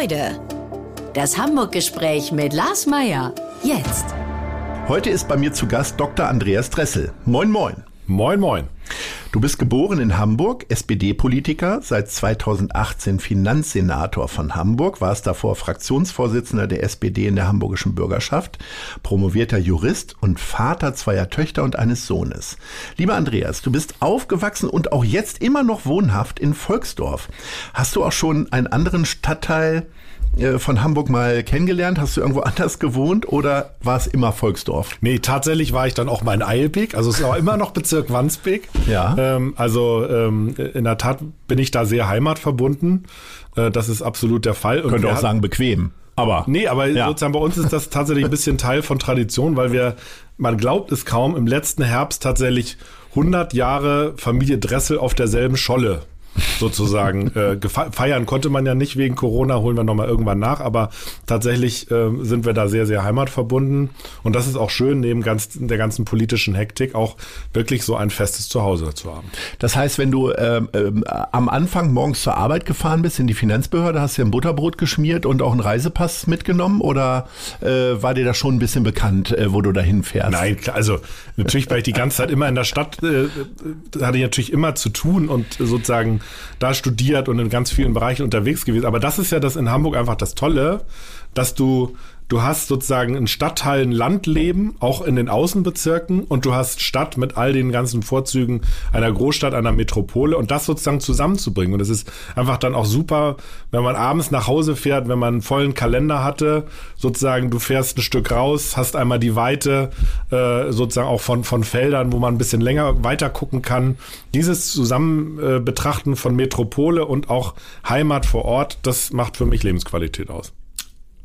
Leute. Das Hamburg-Gespräch mit Lars Meier. Jetzt. Heute ist bei mir zu Gast Dr. Andreas Dressel. Moin, moin. Moin, moin. Du bist geboren in Hamburg, SPD-Politiker, seit 2018 Finanzsenator von Hamburg, warst davor Fraktionsvorsitzender der SPD in der hamburgischen Bürgerschaft, promovierter Jurist und Vater zweier Töchter und eines Sohnes. Lieber Andreas, du bist aufgewachsen und auch jetzt immer noch wohnhaft in Volksdorf. Hast du auch schon einen anderen Stadtteil von Hamburg mal kennengelernt? Hast du irgendwo anders gewohnt oder war es immer Volksdorf? Nee, tatsächlich war ich dann auch mal in Eilbeek. Also es ist auch immer noch Bezirk Wandsbek. Ja. Ähm, also ähm, in der Tat bin ich da sehr heimatverbunden. Äh, das ist absolut der Fall. Und Könnte auch sagen bequem. Aber. Nee, aber ja. sozusagen bei uns ist das tatsächlich ein bisschen Teil von Tradition, weil wir, man glaubt es kaum, im letzten Herbst tatsächlich 100 Jahre Familie Dressel auf derselben Scholle sozusagen äh, feiern konnte man ja nicht wegen Corona, holen wir nochmal irgendwann nach, aber tatsächlich äh, sind wir da sehr, sehr heimatverbunden und das ist auch schön, neben ganz, der ganzen politischen Hektik auch wirklich so ein festes Zuhause zu haben. Das heißt, wenn du ähm, ähm, am Anfang morgens zur Arbeit gefahren bist in die Finanzbehörde, hast du ein Butterbrot geschmiert und auch einen Reisepass mitgenommen oder äh, war dir das schon ein bisschen bekannt, äh, wo du dahin fährst? Nein, also natürlich war ich die ganze Zeit immer in der Stadt, äh, hatte ich natürlich immer zu tun und sozusagen da studiert und in ganz vielen Bereichen unterwegs gewesen. Aber das ist ja das in Hamburg einfach das Tolle, dass du Du hast sozusagen ein Stadtteil, ein Landleben, auch in den Außenbezirken, und du hast Stadt mit all den ganzen Vorzügen einer Großstadt, einer Metropole und das sozusagen zusammenzubringen. Und es ist einfach dann auch super, wenn man abends nach Hause fährt, wenn man einen vollen Kalender hatte, sozusagen, du fährst ein Stück raus, hast einmal die Weite, äh, sozusagen auch von, von Feldern, wo man ein bisschen länger weiter gucken kann. Dieses Zusammenbetrachten äh, von Metropole und auch Heimat vor Ort, das macht für mich Lebensqualität aus.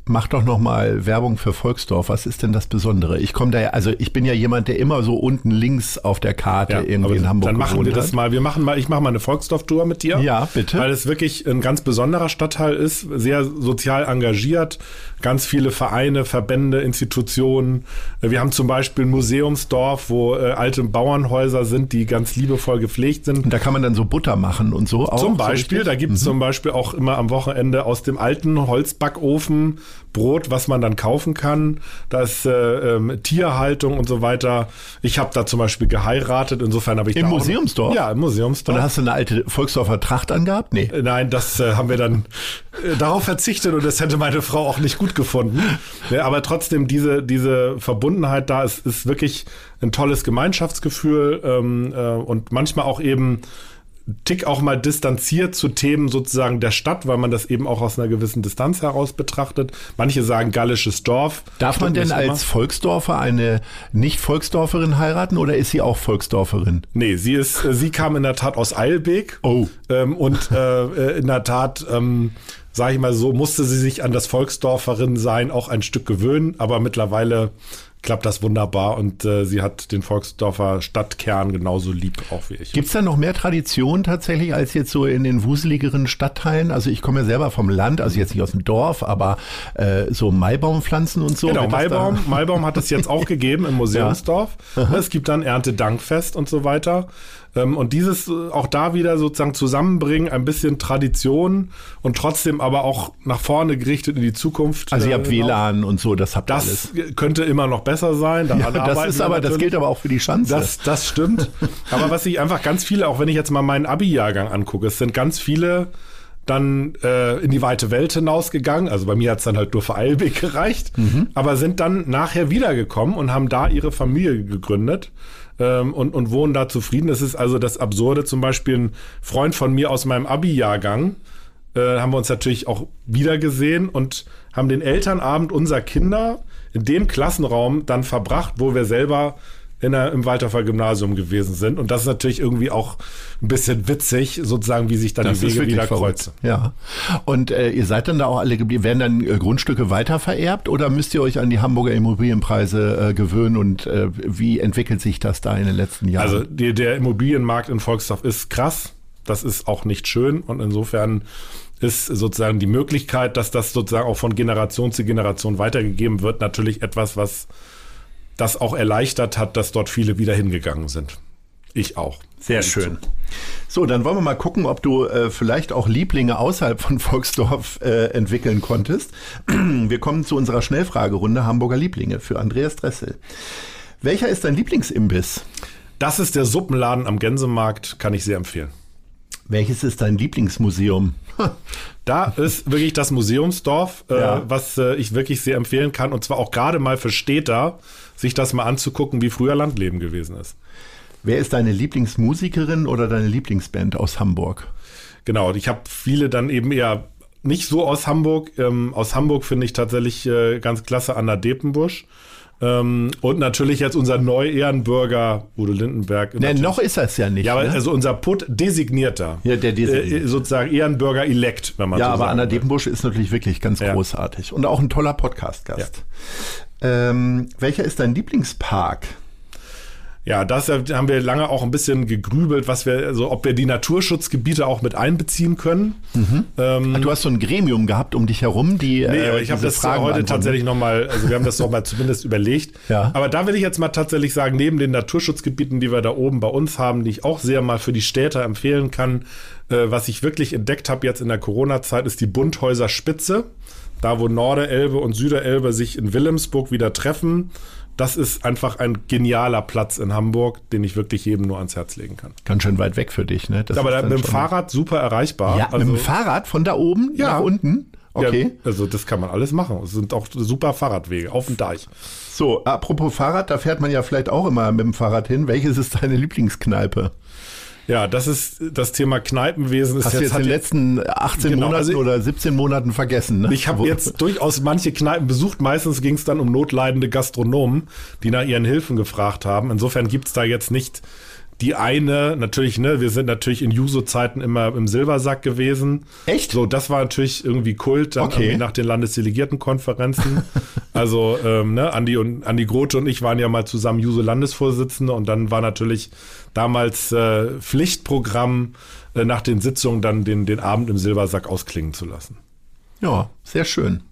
Mach doch noch mal Werbung für Volksdorf. Was ist denn das Besondere? Ich komme da ja, also ich bin ja jemand, der immer so unten links auf der Karte ja, irgendwie in Hamburg Dann machen wir das hat. mal. Wir machen mal, ich mache mal eine Volksdorf-Tour mit dir. Ja, bitte. Weil es wirklich ein ganz besonderer Stadtteil ist, sehr sozial engagiert, ganz viele Vereine, Verbände, Institutionen. Wir haben zum Beispiel ein Museumsdorf, wo äh, alte Bauernhäuser sind, die ganz liebevoll gepflegt sind. Und da kann man dann so Butter machen und so auch. Zum Beispiel, so da gibt es mhm. zum Beispiel auch immer am Wochenende aus dem alten Holzbackofen Brot, was man dann kaufen kann. Da ist äh, ähm, Tierhaltung und so weiter. Ich habe da zum Beispiel geheiratet, insofern habe ich Im Museumsdorf? ja, im Museumsdorf. Und da hast du eine alte Volksdorfer Tracht angehabt? Nee. Äh, nein, das äh, haben wir dann äh, darauf verzichtet und das hätte meine Frau auch nicht gut gefunden. Ja, aber trotzdem, diese, diese Verbundenheit da ist, ist wirklich ein tolles Gemeinschaftsgefühl ähm, äh, und manchmal auch eben Tick auch mal distanziert zu Themen sozusagen der Stadt, weil man das eben auch aus einer gewissen Distanz heraus betrachtet. Manche sagen gallisches Dorf. Darf man denn als Volksdorfer eine Nicht-Volksdorferin heiraten oder ist sie auch Volksdorferin? Nee, sie ist, äh, sie kam in der Tat aus Eilbeek. Oh. Ähm, und äh, äh, in der Tat, ähm, sage ich mal so, musste sie sich an das Volksdorferin sein auch ein Stück gewöhnen, aber mittlerweile klappt das wunderbar und äh, sie hat den Volksdorfer Stadtkern genauso lieb auch wie ich. Gibt es da noch mehr Tradition tatsächlich als jetzt so in den wuseligeren Stadtteilen? Also ich komme ja selber vom Land, also jetzt nicht aus dem Dorf, aber äh, so Maibaumpflanzen und so. Genau, Maibaum, Maibaum hat es jetzt auch gegeben im Museumsdorf. Ja. Es gibt dann Erntedankfest und so weiter. Ähm, und dieses äh, auch da wieder sozusagen zusammenbringen, ein bisschen Tradition und trotzdem aber auch nach vorne gerichtet in die Zukunft. Also ihr habt äh, WLAN und so, das habt ihr Das alles. könnte immer noch besser sein. Ja, das ist aber, das gilt aber auch für die Schanze. Das, das stimmt. aber was ich einfach ganz viele, auch wenn ich jetzt mal meinen Abi-Jahrgang angucke, es sind ganz viele dann äh, in die weite Welt hinausgegangen. Also bei mir hat es dann halt nur für Eilbeck gereicht, mhm. aber sind dann nachher wiedergekommen und haben da ihre Familie gegründet ähm, und, und wohnen da zufrieden. Das ist also das Absurde. Zum Beispiel ein Freund von mir aus meinem Abi-Jahrgang, äh, haben wir uns natürlich auch wiedergesehen und haben den Elternabend unserer Kinder in dem Klassenraum dann verbracht, wo wir selber in der, im Waldorfer Gymnasium gewesen sind. Und das ist natürlich irgendwie auch ein bisschen witzig, sozusagen, wie sich dann das die Wege wieder kreuzen. Ja. Und äh, ihr seid dann da auch alle geblieben. Werden dann äh, Grundstücke weiter vererbt oder müsst ihr euch an die Hamburger Immobilienpreise äh, gewöhnen und äh, wie entwickelt sich das da in den letzten Jahren? Also die, der Immobilienmarkt in Volksdorf ist krass. Das ist auch nicht schön und insofern ist sozusagen die Möglichkeit, dass das sozusagen auch von Generation zu Generation weitergegeben wird, natürlich etwas, was das auch erleichtert hat, dass dort viele wieder hingegangen sind. Ich auch. Sehr schön. So, dann wollen wir mal gucken, ob du äh, vielleicht auch Lieblinge außerhalb von Volksdorf äh, entwickeln konntest. Wir kommen zu unserer Schnellfragerunde Hamburger Lieblinge für Andreas Dressel. Welcher ist dein Lieblingsimbiss? Das ist der Suppenladen am Gänsemarkt, kann ich sehr empfehlen. Welches ist dein Lieblingsmuseum? Da ist wirklich das Museumsdorf, äh, Ja. was äh, ich wirklich sehr empfehlen kann. Und zwar auch gerade mal für Städter, sich das mal anzugucken, wie früher Landleben gewesen ist. Wer ist deine Lieblingsmusikerin oder deine Lieblingsband aus Hamburg? Genau, ich habe viele dann eben eher nicht so aus Hamburg. Ähm, aus Hamburg finde ich tatsächlich äh, ganz klasse Anna Depenbusch. Ähm, und natürlich jetzt unser Neu-Ehrenbürger Udo Lindenberg. Ne, Natürlich- noch ist das ja nicht. Ja, aber ne? also unser Put designierter. Ja, der designiert. Äh, sozusagen Ehrenbürger elect, wenn man ja, so aber sagen Anna will. Depenbusch ist natürlich wirklich ganz Ja. großartig und auch ein toller Podcast-Gast. Ähm, welcher ist dein Lieblingspark? Ja, das äh, haben wir lange auch ein bisschen gegrübelt, was wir, also ob wir die Naturschutzgebiete auch mit einbeziehen können. Ähm, Ah, Du hast so ein Gremium gehabt um dich herum, die. Nee, äh, aber ich habe das Fragen heute beantworten. tatsächlich nochmal, also wir haben das nochmal zumindest überlegt. Ja. Aber da will ich jetzt mal tatsächlich sagen, neben den Naturschutzgebieten, die wir da oben bei uns haben, die ich auch sehr mal für die Städter empfehlen kann, äh, was ich wirklich entdeckt habe jetzt in der Corona-Zeit, ist die Bunthäuser Spitze. Da, wo Norderelbe und Süderelbe sich in Wilhelmsburg wieder treffen. Das ist einfach ein genialer Platz in Hamburg, den ich wirklich jedem nur ans Herz legen kann. Ganz schön weit weg für dich, ne? Das aber da, mit dem Fahrrad super erreichbar. Ja, Also- mit dem Fahrrad von da oben Ja. nach unten. Okay. Ja, also das kann man alles machen. Es sind auch super Fahrradwege auf dem Deich. So, apropos Fahrrad, da fährt man ja vielleicht auch immer mit dem Fahrrad hin. Welches ist deine Lieblingskneipe? Ja, das ist das Thema Kneipenwesen. Ist Hast du jetzt in den letzten 18 Genau, Monaten also- oder 17 Monaten vergessen, ne? ich habe jetzt durchaus manche Kneipen besucht. Meistens ging es dann um notleidende Gastronomen, die nach ihren Hilfen gefragt haben. Insofern gibt's da jetzt nicht die eine, natürlich, ne, wir sind natürlich in Juso-Zeiten immer im Silbersack gewesen. Echt? So, das war natürlich irgendwie Kult, dann Okay. irgendwie nach den Landesdelegiertenkonferenzen. also, ähm, ne, Andi und Andi Grote und ich waren ja mal zusammen Juso-Landesvorsitzende und dann war natürlich damals äh, Pflichtprogramm, äh, nach den Sitzungen dann den, den Abend im Silbersack ausklingen zu lassen. Ja, sehr schön.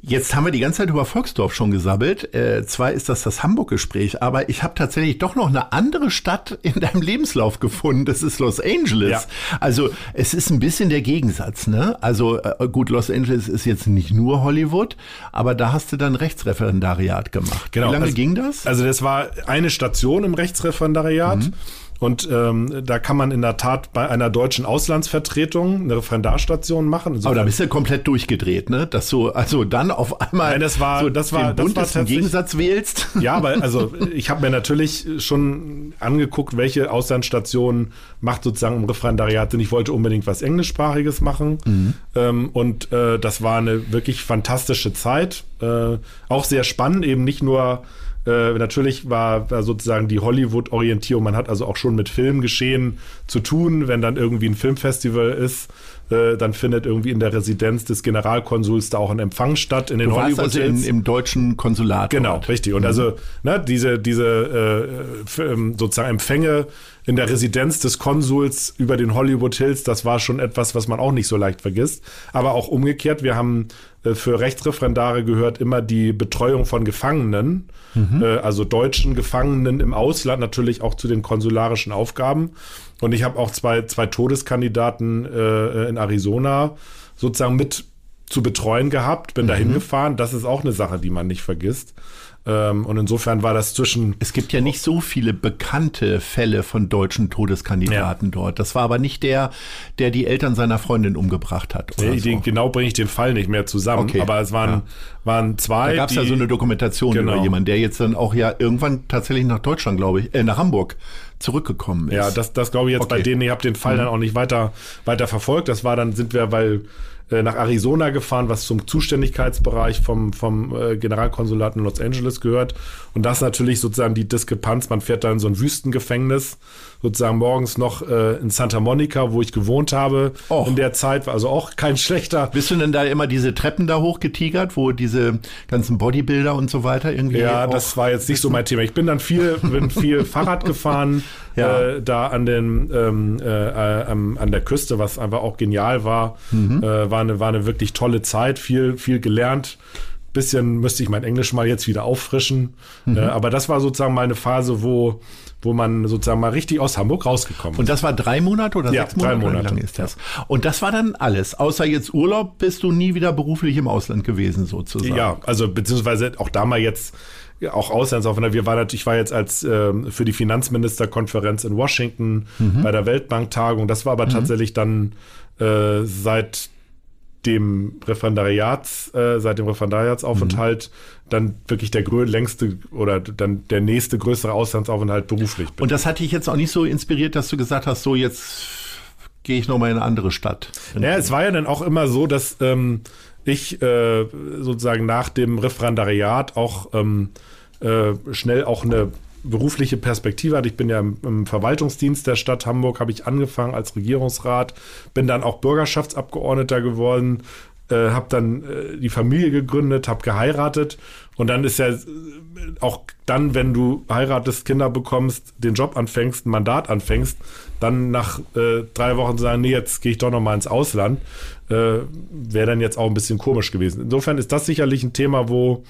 Jetzt haben wir die ganze Zeit über Volksdorf schon gesabbelt. Äh, zwar ist das das Hamburg-Gespräch, aber ich habe tatsächlich doch noch eine andere Stadt in deinem Lebenslauf gefunden. Das ist Los Angeles. Ja. Also es ist ein bisschen der Gegensatz, ne? Also äh, gut, Los Angeles ist jetzt nicht nur Hollywood, aber da hast du dann Rechtsreferendariat gemacht. Wie lange also, ging das? Also das war eine Station im Rechtsreferendariat. Mhm. Und ähm, da kann man in der Tat bei einer deutschen Auslandsvertretung eine Referendarstation machen. aber Insofern- da bist du komplett durchgedreht, ne? Dass du also dann auf einmal Nein, das war- so das war- den das war Gegensatz wählst. Ja, aber also ich habe mir natürlich schon angeguckt, welche Auslandsstationen macht sozusagen im Referendariat Sinn. Ich wollte unbedingt was Englischsprachiges machen. Ähm, und äh, das war eine wirklich fantastische Zeit. Äh, auch sehr spannend, eben nicht nur äh, natürlich war, war sozusagen die Hollywood-Orientierung. Man hat also auch schon mit Filmgeschehen zu tun, wenn dann irgendwie ein Filmfestival ist. Äh, dann findet irgendwie in der Residenz des Generalkonsuls da auch ein Empfang statt in den Hollywood also in, im deutschen Konsulat. Genau, dort. richtig. Und also ne, diese, diese äh, ähm, sozusagen Empfänge in der Residenz des Konsuls über den Hollywood Hills, das war schon etwas, was man auch nicht so leicht vergisst. Aber auch umgekehrt, wir haben für Rechtsreferendare gehört immer die Betreuung von Gefangenen, äh, also deutschen Gefangenen im Ausland, natürlich auch zu den konsularischen Aufgaben. Und ich habe auch zwei, zwei Todeskandidaten äh, in Arizona sozusagen mit zu betreuen gehabt, bin da hingefahren. Das ist auch eine Sache, die man nicht vergisst. Ähm, und insofern war das zwischen Es gibt ja nicht so viele bekannte Fälle von deutschen Todeskandidaten dort. Das war aber nicht der, der die Eltern seiner Freundin umgebracht hat. Nee, so. genau bringe ich den Fall nicht mehr zusammen. Okay, Aber es waren, ja. waren zwei. Da gab es ja so eine Dokumentation Genau. über jemanden, der jetzt dann auch ja irgendwann tatsächlich nach Deutschland, glaube ich, äh, nach Hamburg zurückgekommen ist. Ja, das, das glaube ich jetzt bei Okay. Mhm. denen. Ich habe den Fall dann auch nicht weiter, weiter verfolgt. Das war dann, sind wir, weil äh, nach Arizona gefahren, was zum Zuständigkeitsbereich vom, vom äh, Generalkonsulat in Los Angeles gehört. Und das natürlich sozusagen die Diskrepanz. Man fährt da in so ein Wüstengefängnis, sozusagen morgens noch äh, in Santa Monica, wo ich gewohnt habe. Och. In der Zeit war also auch kein schlechter. Bist du denn da immer diese Treppen da hochgetigert, wo diese ganzen Bodybuilder und so weiter irgendwie Ja, das war jetzt nicht so mein Thema. Ich bin dann viel, bin viel Fahrrad gefahren, Ja. äh, da an den ähm, äh, äh, am- an der Küste, was einfach auch genial war. Äh, war eine war eine wirklich tolle Zeit, viel viel gelernt. Bisschen müsste ich mein Englisch mal jetzt wieder auffrischen. Mhm. Äh, aber das war sozusagen mal eine Phase, wo, wo man sozusagen mal richtig aus Hamburg rausgekommen ist. Und das war drei Monate oder ja, sechs Monate? Drei Monate lang ist das. Und das war dann alles. Außer jetzt Urlaub bist du nie wieder beruflich im Ausland gewesen, sozusagen. Ja, also beziehungsweise auch da mal jetzt auch Auslandsaufenthalt. Wir waren natürlich, ich war jetzt als äh, für die Finanzministerkonferenz in Washington mhm. bei der Weltbanktagung. Das war aber mhm. tatsächlich dann äh, seit dem Referendariats, äh, seit dem Referendariatsaufenthalt mhm. dann wirklich der längste oder dann der nächste größere Auslandsaufenthalt beruflich bin. Und das hat dich jetzt auch nicht so inspiriert, dass du gesagt hast, so jetzt gehe ich nochmal in eine andere Stadt. Ja, es war ja dann auch immer so, dass ähm, ich äh, sozusagen nach dem Referendariat auch ähm, äh, schnell auch eine berufliche Perspektive hatte. Ich bin ja im, im Verwaltungsdienst der Stadt Hamburg, habe ich angefangen als Regierungsrat, bin dann auch Bürgerschaftsabgeordneter geworden, äh, habe dann äh, die Familie gegründet, habe geheiratet und dann ist ja äh, auch dann, wenn du heiratest, Kinder bekommst, den Job anfängst, ein Mandat anfängst, dann nach äh, drei Wochen sagen, nee, jetzt gehe ich doch noch mal ins Ausland, äh, wäre dann jetzt auch ein bisschen komisch gewesen. Insofern ist das sicherlich ein Thema, wo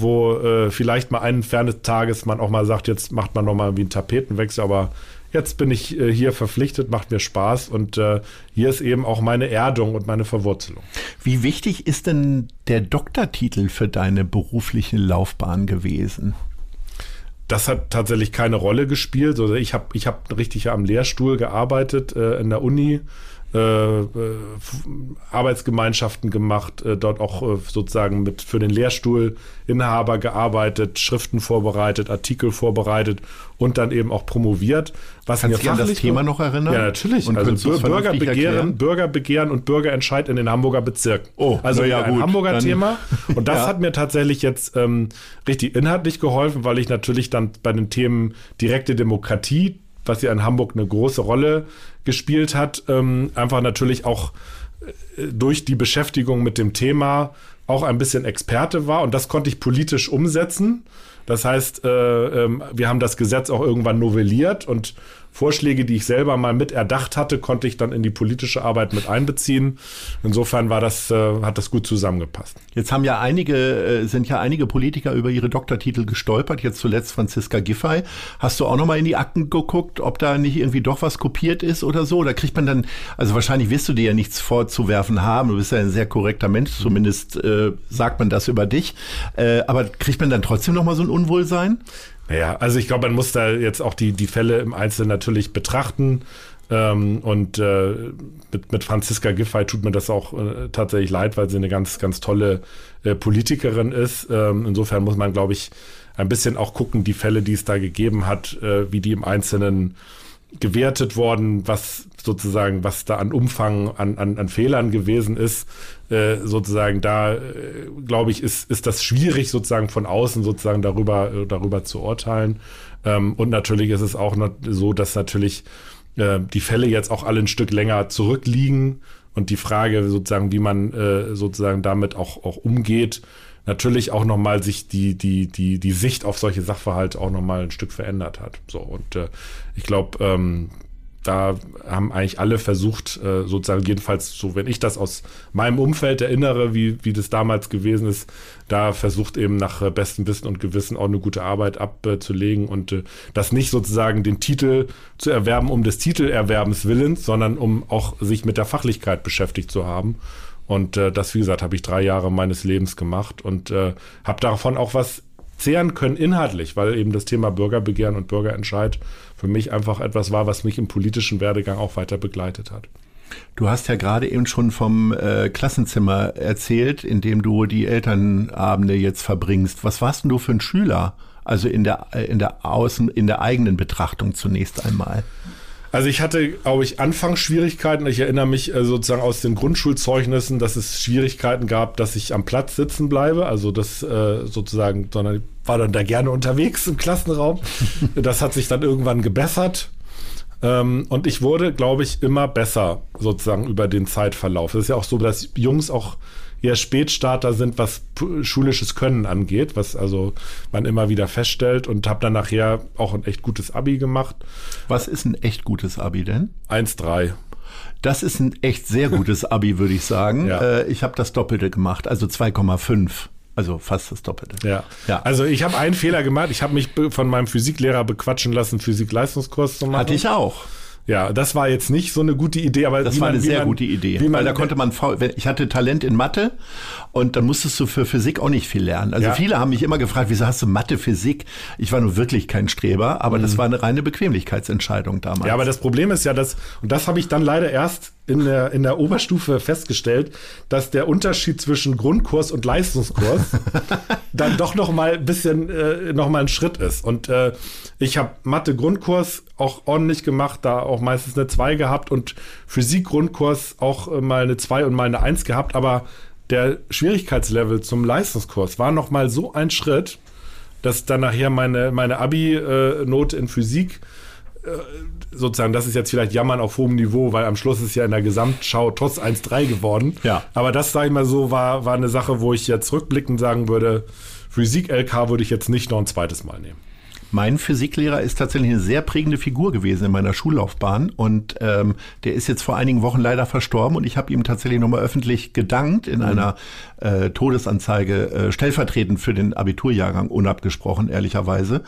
wo äh, vielleicht mal einen fernes Tages man auch mal sagt, jetzt macht man noch mal wie einen Tapetenwechsel, aber jetzt bin ich äh, hier verpflichtet, macht mir Spaß und äh, hier ist eben auch meine Erdung und meine Verwurzelung. Wie wichtig ist denn der Doktortitel für deine berufliche Laufbahn gewesen? Das hat tatsächlich keine Rolle gespielt. Also ich habe ich hab richtig am Lehrstuhl gearbeitet äh, in der Uni äh, äh, Arbeitsgemeinschaften gemacht, äh, dort auch äh, sozusagen mit für den Lehrstuhlinhaber gearbeitet, Schriften vorbereitet, Artikel vorbereitet und dann eben auch promoviert. Was Kannst du an das Thema noch erinnern? Ja, natürlich. Und also Bürgerbegehren, Bürgerbegehren und Bürgerentscheid in den Hamburger Bezirken. Oh, also ja, ein gut, Hamburger Thema. Und das ja. hat mir tatsächlich jetzt ähm, richtig inhaltlich geholfen, weil ich natürlich dann bei den Themen direkte Demokratie was ja in Hamburg eine große Rolle gespielt hat, ähm, einfach natürlich auch äh, durch die Beschäftigung mit dem Thema auch ein bisschen Experte war und das konnte ich politisch umsetzen. Das heißt, äh, äh, wir haben das Gesetz auch irgendwann novelliert und Vorschläge, die ich selber mal mit erdacht hatte, konnte ich dann in die politische Arbeit mit einbeziehen. Insofern war das, äh, hat das gut zusammengepasst. Jetzt haben ja einige, äh, sind ja einige Politiker über ihre Doktortitel gestolpert, jetzt zuletzt Franziska Giffey. Hast du auch noch mal in die Akten geguckt, ob da nicht irgendwie doch was kopiert ist oder so? Da kriegt man dann, also wahrscheinlich wirst du dir ja nichts vorzuwerfen haben. Du bist ja ein sehr korrekter Mensch, zumindest äh, sagt man das über dich. Äh, aber kriegt man dann trotzdem noch mal so ein Unwohlsein? Ja, also ich glaube, man muss da jetzt auch die, die Fälle im Einzelnen natürlich betrachten. Ähm, und äh, mit, mit Franziska Giffey tut mir das auch äh, tatsächlich leid, weil sie eine ganz, ganz tolle äh, Politikerin ist. Ähm, insofern muss man, glaube ich, ein bisschen auch gucken, die Fälle, die es da gegeben hat, äh, wie die im Einzelnen gewertet worden, was sozusagen, was da an Umfang, an, an, an Fehlern gewesen ist, äh, sozusagen da, äh, glaube ich, ist, ist das schwierig sozusagen von außen sozusagen darüber, äh, darüber zu urteilen. Ähm, und natürlich ist es auch so, dass natürlich äh, die Fälle jetzt auch alle ein Stück länger zurückliegen und die Frage sozusagen, wie man äh, sozusagen damit auch, auch umgeht, natürlich auch nochmal sich die, die, die, die Sicht auf solche Sachverhalte auch nochmal ein Stück verändert hat. So, und äh, ich glaube, ähm, da haben eigentlich alle versucht, äh, sozusagen jedenfalls so, wenn ich das aus meinem Umfeld erinnere, wie, wie das damals gewesen ist, da versucht eben nach äh, bestem Wissen und Gewissen auch eine gute Arbeit abzulegen und äh, das nicht sozusagen den Titel zu erwerben um des Titelerwerbens willens, sondern um auch sich mit der Fachlichkeit beschäftigt zu haben. Und äh, das, wie gesagt, habe ich drei Jahre meines Lebens gemacht und äh, habe davon auch was zehren können inhaltlich, weil eben das Thema Bürgerbegehren und Bürgerentscheid für mich einfach etwas war, was mich im politischen Werdegang auch weiter begleitet hat. Du hast ja gerade eben schon vom äh, Klassenzimmer erzählt, in dem du die Elternabende jetzt verbringst. Was warst denn du für ein Schüler? Also in der, in der Außen, in der eigenen Betrachtung zunächst einmal. Also ich hatte, glaube ich, Anfangsschwierigkeiten. Ich erinnere mich äh, sozusagen aus den Grundschulzeugnissen, dass es Schwierigkeiten gab, dass ich am Platz sitzen bleibe. Also das äh, sozusagen, sondern ich war dann da gerne unterwegs im Klassenraum. das hat sich dann irgendwann gebessert. Ähm, und ich wurde, glaube ich, immer besser sozusagen über den Zeitverlauf. Es ist ja auch so, dass Jungs auch eher Spätstarter sind, was schulisches Können angeht, was also man immer wieder feststellt und habe dann nachher auch ein echt gutes Abi gemacht. Was ist ein echt gutes Abi denn? 1,3. Das ist ein echt sehr gutes Abi, würde ich sagen. Ja. Äh, ich habe das Doppelte gemacht, also 2,5. Also fast das Doppelte. Ja. ja. Also ich habe einen Fehler gemacht. Ich habe mich von meinem Physiklehrer bequatschen lassen, Physik-Leistungskurs zu machen. Hatte ich auch. Ja, das war jetzt nicht so eine gute Idee, aber das war man, eine sehr man, gute Idee. Wie man, weil da konnte man, ich hatte Talent in Mathe und dann musstest du für Physik auch nicht viel lernen. Also ja. viele haben mich immer gefragt, wieso hast du Mathe, Physik? Ich war nur wirklich kein Streber, aber mhm. das war eine reine Bequemlichkeitsentscheidung damals. Ja, aber das Problem ist ja, dass, und das habe ich dann leider erst in der, in der Oberstufe festgestellt, dass der Unterschied zwischen Grundkurs und Leistungskurs dann doch noch mal ein bisschen, äh, noch mal ein Schritt ist. Und äh, ich habe Mathe-Grundkurs auch ordentlich gemacht, da auch meistens eine 2 gehabt und Physik-Grundkurs auch äh, mal eine 2 und mal eine 1 gehabt, aber der Schwierigkeitslevel zum Leistungskurs war noch mal so ein Schritt, dass dann nachher meine, meine Abi-Note in Physik äh, sozusagen, das ist jetzt vielleicht Jammern auf hohem Niveau, weil am Schluss ist ja in der Gesamtschau trotz 1-3 geworden. Ja. Aber das, sage ich mal so, war, war eine Sache, wo ich jetzt rückblickend sagen würde, Physik-LK würde ich jetzt nicht noch ein zweites Mal nehmen. Mein Physiklehrer ist tatsächlich eine sehr prägende Figur gewesen in meiner Schullaufbahn und ähm, der ist jetzt vor einigen Wochen leider verstorben und ich habe ihm tatsächlich nochmal öffentlich gedankt in mhm. einer äh, Todesanzeige äh, stellvertretend für den Abiturjahrgang unabgesprochen ehrlicherweise.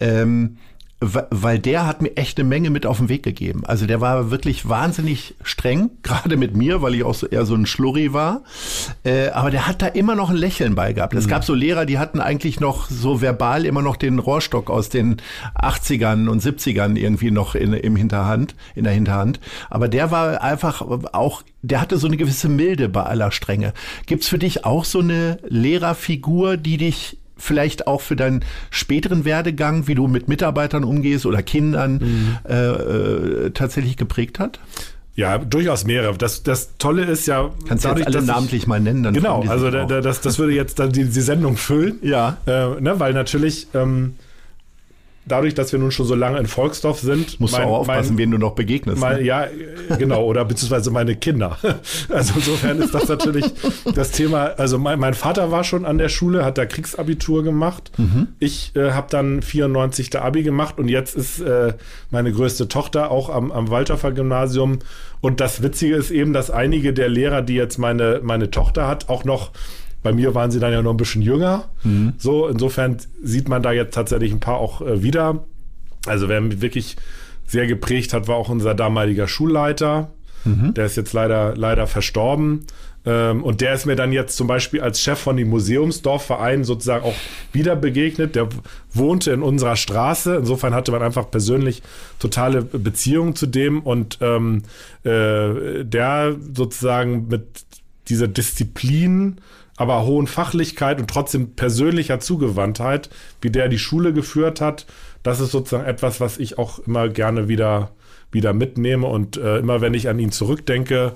Ähm, weil der hat mir echt eine Menge mit auf den Weg gegeben. Also der war wirklich wahnsinnig streng, gerade mit mir, weil ich auch so eher so ein Schlurri war. Äh, aber der hat da immer noch ein Lächeln bei gehabt. Es mhm. gab so Lehrer, die hatten eigentlich noch so verbal immer noch den Rohrstock aus den 80ern und 70ern irgendwie noch in, im Hinterhand, in der Hinterhand. Aber der war einfach auch, der hatte so eine gewisse Milde bei aller Strenge. Gibt's für dich auch so eine Lehrerfigur, die dich vielleicht auch für deinen späteren Werdegang, wie du mit Mitarbeitern umgehst oder Kindern, mhm. äh, äh, tatsächlich geprägt hat? Ja, durchaus mehrere. Das, das Tolle ist ja. Kannst du alle namentlich ich, mal nennen? Dann genau, also da, da, das, das würde jetzt dann die, die Sendung füllen. Ja. Äh, ne, weil natürlich. Ähm, dadurch, dass wir nun schon so lange in Volksdorf sind. Musst mein, du auch aufpassen, mein, wen du noch begegnest. Mein, ne? Ja, genau, oder beziehungsweise meine Kinder. Also insofern ist das natürlich das Thema. Also mein, Vater war schon an der Schule, hat da Kriegsabitur gemacht. Mhm. Ich äh, habe dann 94 der Abi gemacht und jetzt ist äh, meine größte Tochter auch am, am Waldorfer Gymnasium. Und das Witzige ist eben, dass einige der Lehrer, die jetzt meine, meine Tochter hat, auch noch bei mir waren sie dann ja noch ein bisschen jünger. Mhm. So, insofern sieht man da jetzt tatsächlich ein paar auch äh, wieder. Also wer mich wirklich sehr geprägt hat, war auch unser damaliger Schulleiter. Mhm. Der ist jetzt leider, leider verstorben. Ähm, und der ist mir dann jetzt zum Beispiel als Chef von dem Museumsdorfverein sozusagen auch wieder begegnet. Der wohnte in unserer Straße. Insofern hatte man einfach persönlich totale Beziehungen zu dem. Und ähm, äh, der sozusagen mit dieser Disziplin aber hohen Fachlichkeit und trotzdem persönlicher Zugewandtheit, wie der die Schule geführt hat, das ist sozusagen etwas, was ich auch immer gerne wieder wieder mitnehme und äh, immer wenn ich an ihn zurückdenke,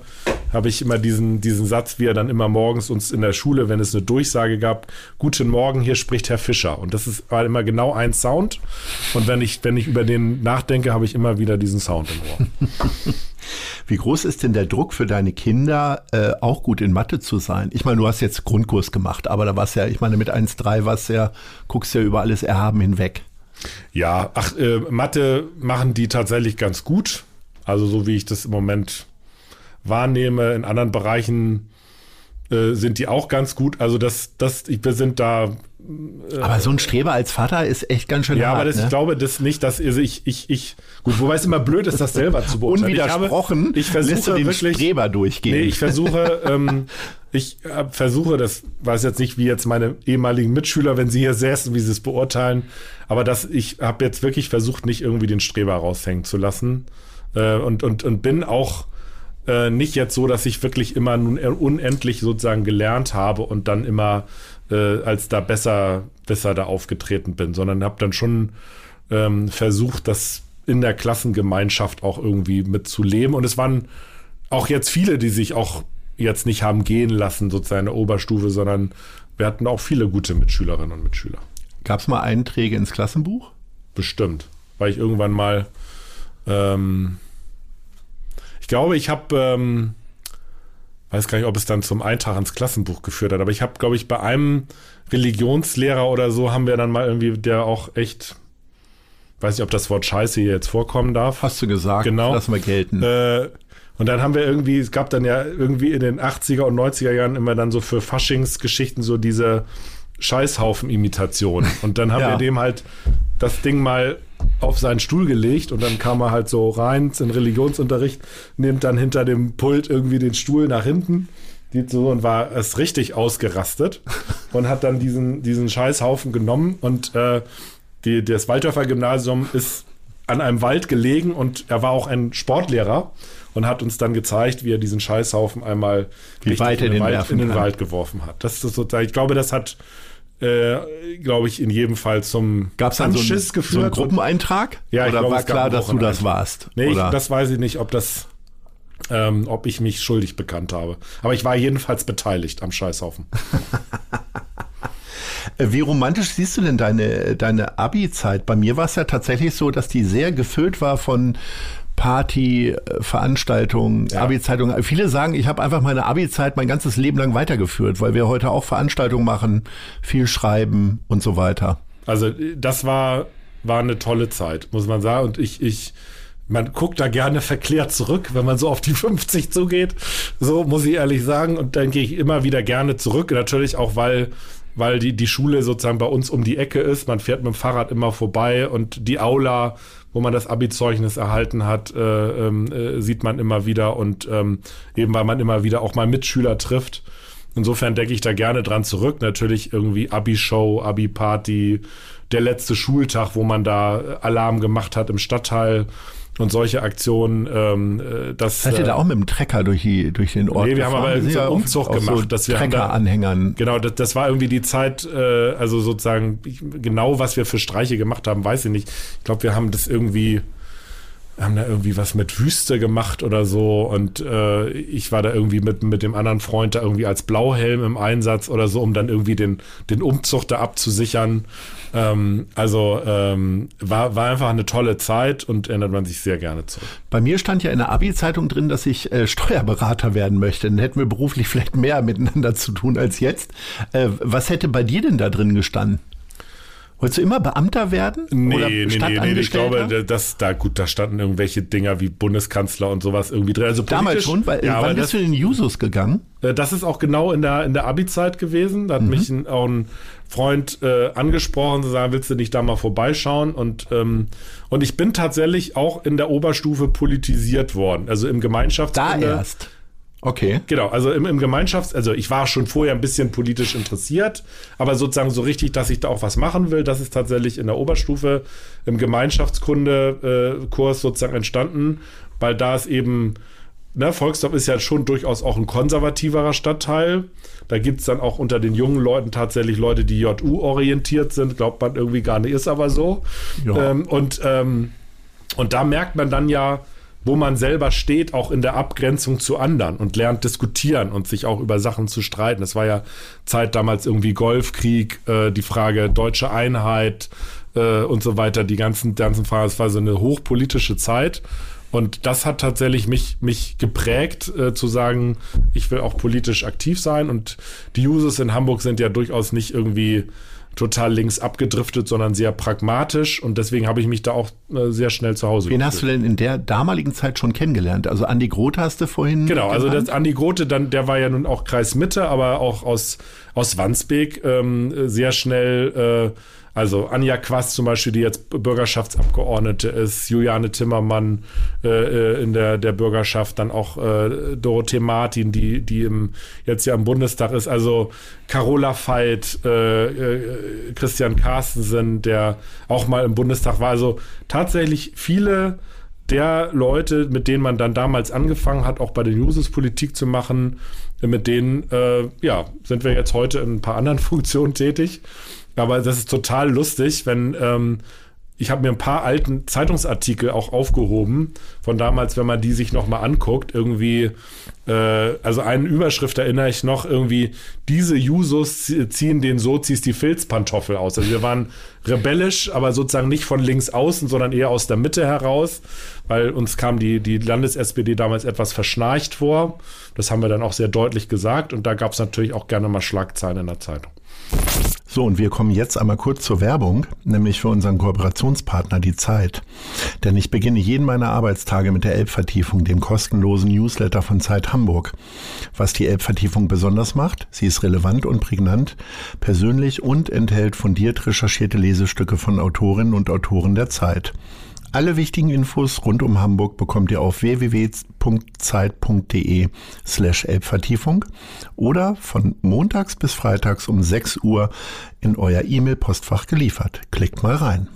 habe ich immer diesen, diesen Satz, wie er dann immer morgens uns in der Schule, wenn es eine Durchsage gab, Guten Morgen, hier spricht Herr Fischer. Und das ist war immer genau ein Sound. Und wenn ich, wenn ich über den nachdenke, habe ich immer wieder diesen Sound im Ohr. Wie groß ist denn der Druck für deine Kinder, äh, auch gut in Mathe zu sein? Ich meine, du hast jetzt Grundkurs gemacht, aber da warst ja, ich meine, mit 1,3 warst ja, guckst ja über alles Erhaben hinweg. Ja, ach, äh, Mathe machen die tatsächlich ganz gut. Also so wie ich das im Moment wahrnehme, in anderen Bereichen äh, sind die auch ganz gut. Also das, das, wir sind da aber so ein Streber als Vater ist echt ganz schön ja, hart. Ja, aber das, ne? ich glaube das nicht, dass also ich, ich, ich, gut, wobei es immer blöd ist, das selber zu beurteilen. Unwidersprochen ich, habe, ich versuche den wirklich, Streber durchgehen. Nee, ich versuche, ähm, ich äh, versuche, das weiß jetzt nicht, wie jetzt meine ehemaligen Mitschüler, wenn sie hier säßen, wie sie es beurteilen, aber das, ich habe jetzt wirklich versucht, nicht irgendwie den Streber raushängen zu lassen äh, und, und, und bin auch äh, nicht jetzt so, dass ich wirklich immer nun unendlich sozusagen gelernt habe und dann immer äh, als da besser, besser da aufgetreten bin, sondern habe dann schon ähm, versucht, das in der Klassengemeinschaft auch irgendwie mitzuleben. Und es waren auch jetzt viele, die sich auch jetzt nicht haben gehen lassen, sozusagen in der Oberstufe, sondern wir hatten auch viele gute Mitschülerinnen und Mitschüler. Gab es mal Einträge ins Klassenbuch? Bestimmt, weil ich irgendwann mal, ähm, ich glaube, ich habe ähm, weiß gar nicht, ob es dann zum Eintrag ins Klassenbuch geführt hat, aber ich habe, glaube ich, bei einem Religionslehrer oder so haben wir dann mal irgendwie, der auch echt, weiß nicht, ob das Wort Scheiße hier jetzt vorkommen darf. Hast du gesagt, genau. lassen wir gelten. Äh, und dann haben wir irgendwie, es gab dann ja irgendwie in den 80er und 90er Jahren immer dann so für Faschingsgeschichten so diese Scheißhaufen-Imitation. Und dann haben Ja. wir dem halt das Ding mal auf seinen Stuhl gelegt und dann kam er halt so rein in Religionsunterricht, nimmt dann hinter dem Pult irgendwie den Stuhl nach hinten geht so und war es richtig ausgerastet und hat dann diesen, diesen Scheißhaufen genommen und äh, die, das Waldorfer Gymnasium ist an einem Wald gelegen und er war auch ein Sportlehrer und hat uns dann gezeigt, wie er diesen Scheißhaufen einmal Wie weit in, den Wald, in den. Wald geworfen hat. Das ist sozusagen, ich glaube, das hat, äh, glaube ich, in jedem Fall zum Gab es dann so einen, Anschiss so einen geführt. Gruppeneintrag? Ja, ich Oder glaube, war klar, dass du das warst? Nee, ich, das weiß ich nicht, ob das, ähm, ob ich mich schuldig bekannt habe. Aber ich war jedenfalls beteiligt am Scheißhaufen. Äh, Wie romantisch siehst du denn deine, deine Abi-Zeit? Bei mir war es ja tatsächlich so, dass die sehr gefüllt war von Party, äh, Veranstaltungen, Ja. Abi-Zeitungen. Viele sagen, ich habe einfach meine Abi-Zeit mein ganzes Leben lang weitergeführt, weil wir heute auch Veranstaltungen machen, viel schreiben und so weiter. Also äh, das war, war eine tolle Zeit, muss man sagen. Und ich, ich, man guckt da gerne verklärt zurück, wenn man so auf die 50 zugeht. So muss ich ehrlich sagen. Und dann gehe ich immer wieder gerne zurück. Natürlich auch, weil, weil die, die Schule sozusagen bei uns um die Ecke ist. Man fährt mit dem Fahrrad immer vorbei und die Aula, wo man das Abi-Zeugnis erhalten hat, äh, ähm, äh, sieht man immer wieder. Und ähm, eben weil man immer wieder auch mal Mitschüler trifft. Insofern denke ich da gerne dran zurück. Natürlich irgendwie Abi-Show, Abi-Party, der letzte Schultag, wo man da Alarm gemacht hat im Stadtteil und solche Aktionen. Ähm, äh, das, Seid ihr äh, da auch mit dem Trecker durch, die, durch den Ort Nee, wir haben gefahren? aber sind so einen Umzug auf gemacht, So dass wir haben Trecker-Anhängern. Genau, das, das war irgendwie die Zeit, äh, also sozusagen, ich, genau was wir für Streiche gemacht haben, weiß ich nicht. Ich glaube, wir haben das irgendwie, haben da irgendwie was mit Wüste gemacht oder so und äh, ich war da irgendwie mit, mit dem anderen Freund da irgendwie als Blauhelm im Einsatz oder so, um dann irgendwie den, den Umzug da abzusichern. Ähm, also ähm, war, war einfach eine tolle Zeit und erinnert man sich sehr gerne zurück. Bei mir stand ja in der Abi-Zeitung drin, dass ich äh, Steuerberater werden möchte. Dann hätten wir beruflich vielleicht mehr miteinander zu tun als jetzt. Äh, was hätte bei dir denn da drin gestanden? Wolltest du immer Beamter werden? Nee, Oder nee, nee, nee, ich glaube, das, da, gut, da standen irgendwelche Dinger wie Bundeskanzler und sowas irgendwie drin. Also Damals schon, weil ja, aber wann das, bist du in den Jusos gegangen? äh, das ist auch genau in der, in der Abi-Zeit gewesen. Da hat mich ein, auch ein Freund äh, angesprochen, zu sagen, willst du nicht da mal vorbeischauen? Und, ähm, und ich bin tatsächlich auch in der Oberstufe politisiert worden, also im Da Gemeinschaftskunde. erst. Okay. Genau, also im, im Gemeinschafts-, also ich war schon vorher ein bisschen politisch interessiert, aber sozusagen so richtig, dass ich da auch was machen will, das ist tatsächlich in der Oberstufe im Gemeinschaftskunde-Kurs sozusagen entstanden, weil da es eben, ne, Volksdorf ist ja schon durchaus auch ein konservativerer Stadtteil. Da gibt's dann auch unter den jungen Leuten tatsächlich Leute, die JU-orientiert sind, glaubt man irgendwie gar nicht, ist aber so. Ja. Ähm, und, ähm, und da merkt man dann ja, wo man selber steht, auch in der Abgrenzung zu anderen und lernt diskutieren und sich auch über Sachen zu streiten. Das war ja Zeit damals irgendwie Golfkrieg, äh, die Frage deutsche Einheit äh, und so weiter, die ganzen, ganzen Fragen. Es war so eine hochpolitische Zeit. Und das hat tatsächlich mich, mich geprägt, äh, zu sagen, ich will auch politisch aktiv sein. Und die Jusos in Hamburg sind ja durchaus nicht irgendwie total links abgedriftet, sondern sehr pragmatisch. Und deswegen habe ich mich da auch äh, sehr schnell zu Hause Wen hast du denn in der damaligen Zeit schon kennengelernt? Also Andi Groth hast du vorhin Genau, also genannt. das Andi Grote, dann, der war ja nun auch Kreis Mitte, aber auch aus, aus Wandsbek ähm, sehr schnell, äh, also Anja Quast zum Beispiel, die jetzt Bürgerschaftsabgeordnete ist, Juliane Timmermann äh, äh, in der, der Bürgerschaft, dann auch äh, Dorothee Martin, die, die im, jetzt ja im Bundestag ist, also Carola Veit, äh, äh, Christian Carstensen, der auch mal im Bundestag war, also tatsächlich viele der Leute, mit denen man dann damals angefangen hat, auch bei den Jusos Politik zu machen, mit denen, äh, ja, sind wir jetzt heute in ein paar anderen Funktionen tätig. Aber das ist total lustig, wenn ähm, ich habe mir ein paar alten Zeitungsartikel auch aufgehoben von damals, wenn man die sich noch mal anguckt, irgendwie, äh, also eine Überschrift erinnere ich noch, irgendwie, diese Jusos zie- ziehen den Sozis die Filzpantoffel aus. Also wir waren rebellisch, aber sozusagen nicht von links außen, sondern eher aus der Mitte heraus, weil uns kam die, die Landes-SPD damals etwas verschnarcht vor. Das haben wir dann auch sehr deutlich gesagt und da gab es natürlich auch gerne mal Schlagzeilen in der Zeitung. So, und wir kommen jetzt einmal kurz zur Werbung, nämlich für unseren Kooperationspartner Die Zeit. Denn ich beginne jeden meiner Arbeitstage mit der Elbvertiefung, dem kostenlosen Newsletter von Zeit Hamburg. Was die Elbvertiefung besonders macht, sie ist relevant und prägnant, persönlich und enthält fundiert recherchierte Lesestücke von Autorinnen und Autoren der Zeit. Alle wichtigen Infos rund um Hamburg bekommt ihr auf www.zeit.de slash Elbvertiefung oder von montags bis freitags um 6 Uhr in euer E-Mail-Postfach geliefert. Klickt mal rein.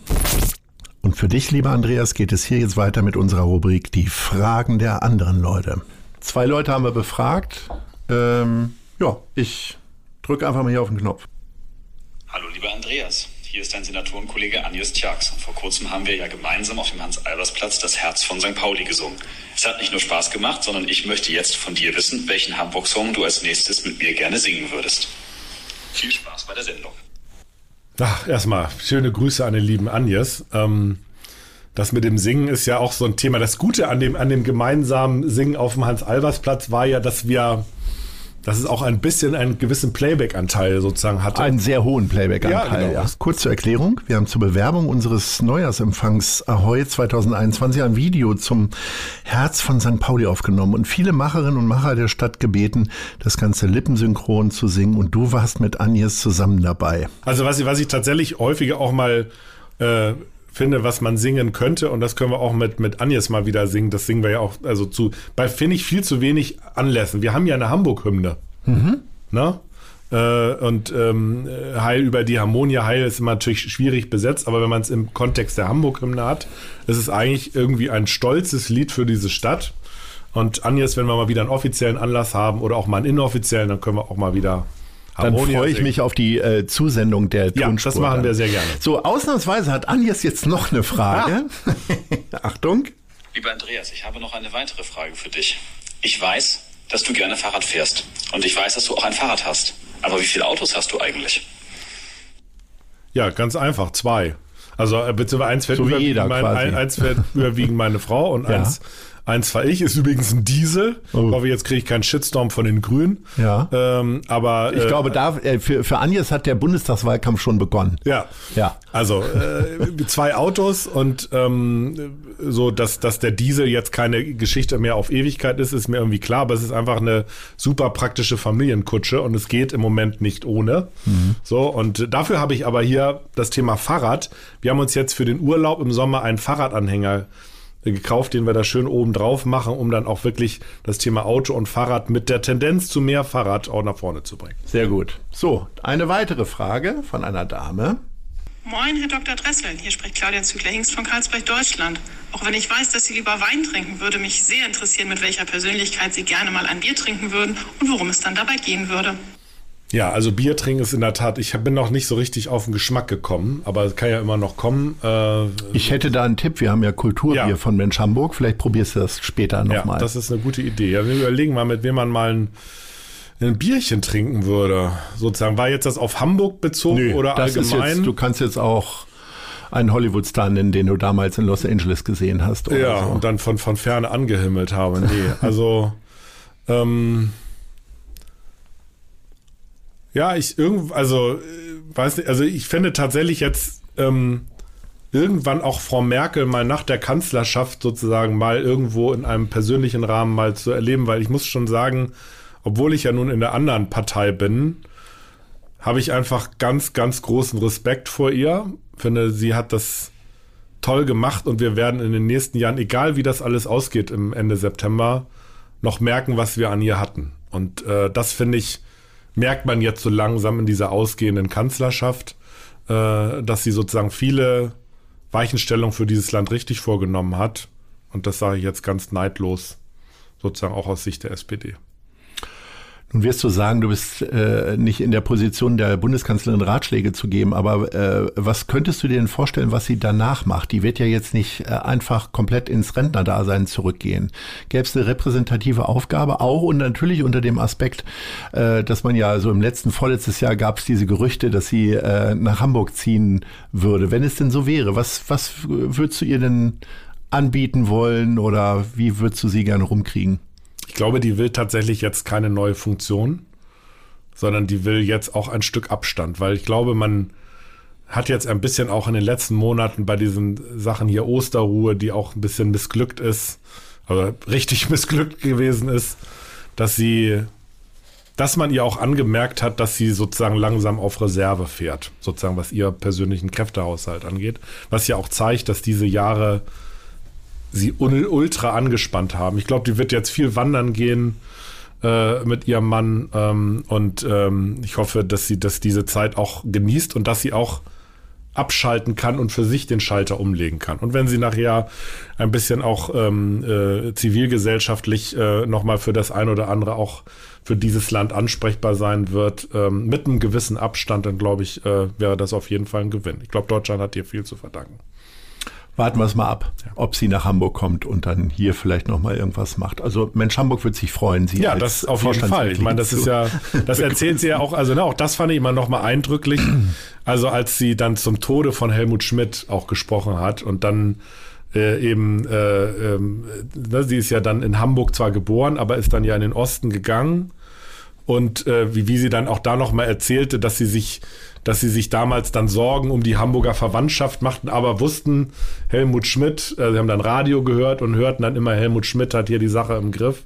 Und für dich, lieber Andreas, geht es hier jetzt weiter mit unserer Rubrik Die Fragen der anderen Leute. Zwei Leute haben wir befragt. Ähm, ja, ich drücke einfach mal hier auf den Knopf. Hallo, lieber Andreas. Hier ist dein Senatorenkollege Agnes Tjax. Und vor kurzem haben wir ja gemeinsam auf dem Hans-Albers-Platz das Herz von St. Pauli gesungen. Es hat nicht nur Spaß gemacht, sondern ich möchte jetzt von dir wissen, welchen Hamburg-Song du als nächstes mit mir gerne singen würdest. Viel Spaß bei der Sendung. Ach, erstmal schöne Grüße an den lieben Agnes. Ähm, das mit dem Singen ist ja auch so ein Thema. Das Gute an dem, an dem gemeinsamen Singen auf dem Hans-Albers-Platz war ja, dass wir dass es auch ein bisschen einen gewissen Playback-Anteil sozusagen hatte. Einen sehr hohen Playback-Anteil, ja, genau. ja. Kurz zur Erklärung. Wir haben zur Bewerbung unseres Neujahrsempfangs Ahoy 2021 ein Video zum Herz von St. Pauli aufgenommen und viele Macherinnen und Macher der Stadt gebeten, das Ganze lippensynchron zu singen und du warst mit Agnes zusammen dabei. Also was ich, was ich tatsächlich häufiger auch mal äh, finde, was man singen könnte, und das können wir auch mit, mit Agnes mal wieder singen, das singen wir ja auch, also zu, bei, finde ich, viel zu wenig Anlässen. Wir haben ja eine Hamburg-Hymne. Mhm. Ne? Äh, und ähm, Heil über die Harmonie, Heil ist immer natürlich schwierig besetzt, aber wenn man es im Kontext der Hamburg-Hymne hat, ist es eigentlich irgendwie ein stolzes Lied für diese Stadt. Und Agnes, wenn wir mal wieder einen offiziellen Anlass haben oder auch mal einen inoffiziellen, dann können wir auch mal wieder dann freue ich mich auf die äh, Zusendung der ja, Tonspur. das machen wir sehr gerne. So, ausnahmsweise hat Agnes jetzt noch eine Frage. Ah. Achtung. Lieber Andreas, ich habe noch eine weitere Frage für dich. Ich weiß, dass du gerne Fahrrad fährst. Und ich weiß, dass du auch ein Fahrrad hast. Aber wie viele Autos hast du eigentlich? Ja, ganz einfach, zwei. Also äh, beziehungsweise eins fährt, so überwiegend, mein, eins fährt überwiegend meine Frau und ja. eins Eins fahre ich, ist übrigens ein Diesel. Oh. Ich hoffe, jetzt kriege ich keinen Shitstorm von den Grünen. Ja. Ähm, aber ich äh, glaube, da äh, für, für Agnes hat der Bundestagswahlkampf schon begonnen. Ja. Ja. Also äh, zwei Autos und ähm, so, dass, dass der Diesel jetzt keine Geschichte mehr auf Ewigkeit ist, ist mir irgendwie klar, aber es ist einfach eine super praktische Familienkutsche und es geht im Moment nicht ohne. Mhm. So, und dafür habe ich aber hier das Thema Fahrrad. Wir haben uns jetzt für den Urlaub im Sommer einen Fahrradanhänger gekauft, den wir da schön oben drauf machen, um dann auch wirklich das Thema Auto und Fahrrad mit der Tendenz zu mehr Fahrrad auch nach vorne zu bringen. Sehr gut. So, eine weitere Frage von einer Dame. Moin, Herr Dr. Dressel. Hier spricht Claudia Zügler-Hingst von Karlsberg, Deutschland. Auch wenn ich weiß, dass Sie lieber Wein trinken, würde mich sehr interessieren, mit welcher Persönlichkeit Sie gerne mal ein Bier trinken würden und worum es dann dabei gehen würde. Ja, also Bier trinken ist in der Tat, ich bin noch nicht so richtig auf den Geschmack gekommen, aber es kann ja immer noch kommen. Äh, ich hätte da einen Tipp, wir haben ja Kulturbier ja. von Mensch Hamburg, vielleicht probierst du das später nochmal. Ja, das ist eine gute Idee. Ja, wir überlegen mal, mit wem man mal ein, ein Bierchen trinken würde. Sozusagen, war jetzt das auf Hamburg bezogen Nö, oder das allgemein? Ist jetzt, du kannst jetzt auch einen Hollywood-Star nennen, den du damals in Los Angeles gesehen hast. ja, so. und dann von, von ferne angehimmelt habe. Nee, also... ähm, ja, ich irgend, also äh, weiß nicht, also ich finde tatsächlich jetzt ähm, irgendwann auch Frau Merkel mal nach der Kanzlerschaft sozusagen mal irgendwo in einem persönlichen Rahmen mal zu erleben, weil ich muss schon sagen, obwohl ich ja nun in der anderen Partei bin, habe ich einfach ganz, ganz großen Respekt vor ihr. Finde, sie hat das toll gemacht und wir werden in den nächsten Jahren, egal wie das alles ausgeht im Ende September, noch merken, was wir an ihr hatten. Und äh, das finde ich merkt man jetzt so langsam in dieser ausgehenden Kanzlerschaft, äh, dass sie sozusagen viele Weichenstellungen für dieses Land richtig vorgenommen hat. Und das sage ich jetzt ganz neidlos, sozusagen auch aus Sicht der SPD. Nun wirst du sagen, du bist äh, nicht in der Position der Bundeskanzlerin Ratschläge zu geben, aber äh, was könntest du dir denn vorstellen, was sie danach macht? Die wird ja jetzt nicht äh, einfach komplett ins Rentnerdasein zurückgehen. Gäbe es eine repräsentative Aufgabe, auch und natürlich unter dem Aspekt, äh, dass man ja so im letzten, vorletztes Jahr gab es diese Gerüchte, dass sie äh, nach Hamburg ziehen würde. Wenn es denn so wäre, was, was würdest du ihr denn anbieten wollen oder wie würdest du sie gerne rumkriegen? Ich glaube, die will tatsächlich jetzt keine neue Funktion, sondern die will jetzt auch ein Stück Abstand, weil ich glaube, man hat jetzt ein bisschen auch in den letzten Monaten bei diesen Sachen hier Osterruhe, die auch ein bisschen missglückt ist, aber richtig missglückt gewesen ist, dass sie, dass man ihr auch angemerkt hat, dass sie sozusagen langsam auf Reserve fährt, sozusagen was ihr persönlichen Kräftehaushalt angeht, was ja auch zeigt, dass diese Jahre sie ultra angespannt haben. Ich glaube, die wird jetzt viel wandern gehen äh, mit ihrem Mann ähm, und ähm, ich hoffe, dass sie dass diese Zeit auch genießt und dass sie auch abschalten kann und für sich den Schalter umlegen kann. Und wenn sie nachher ein bisschen auch ähm, äh, zivilgesellschaftlich äh, nochmal für das ein oder andere auch für dieses Land ansprechbar sein wird, ähm, mit einem gewissen Abstand, dann glaube ich, äh, wäre das auf jeden Fall ein Gewinn. Ich glaube, Deutschland hat ihr viel zu verdanken warten wir es mal ab, ob sie nach Hamburg kommt und dann hier vielleicht noch mal irgendwas macht. Also Mensch, Hamburg wird sich freuen. Sie ja, das auf jeden Fall. Ich meine, das ist ja, das erzählt sie ja auch. Also ne, auch das fand ich immer noch mal eindrücklich. Also als sie dann zum Tode von Helmut Schmidt auch gesprochen hat und dann äh, eben, äh, äh, sie ist ja dann in Hamburg zwar geboren, aber ist dann ja in den Osten gegangen und äh, wie, wie sie dann auch da noch mal erzählte, dass sie sich dass sie sich damals dann Sorgen um die Hamburger Verwandtschaft machten, aber wussten, Helmut Schmidt, äh, sie haben dann Radio gehört und hörten dann immer, Helmut Schmidt hat hier die Sache im Griff.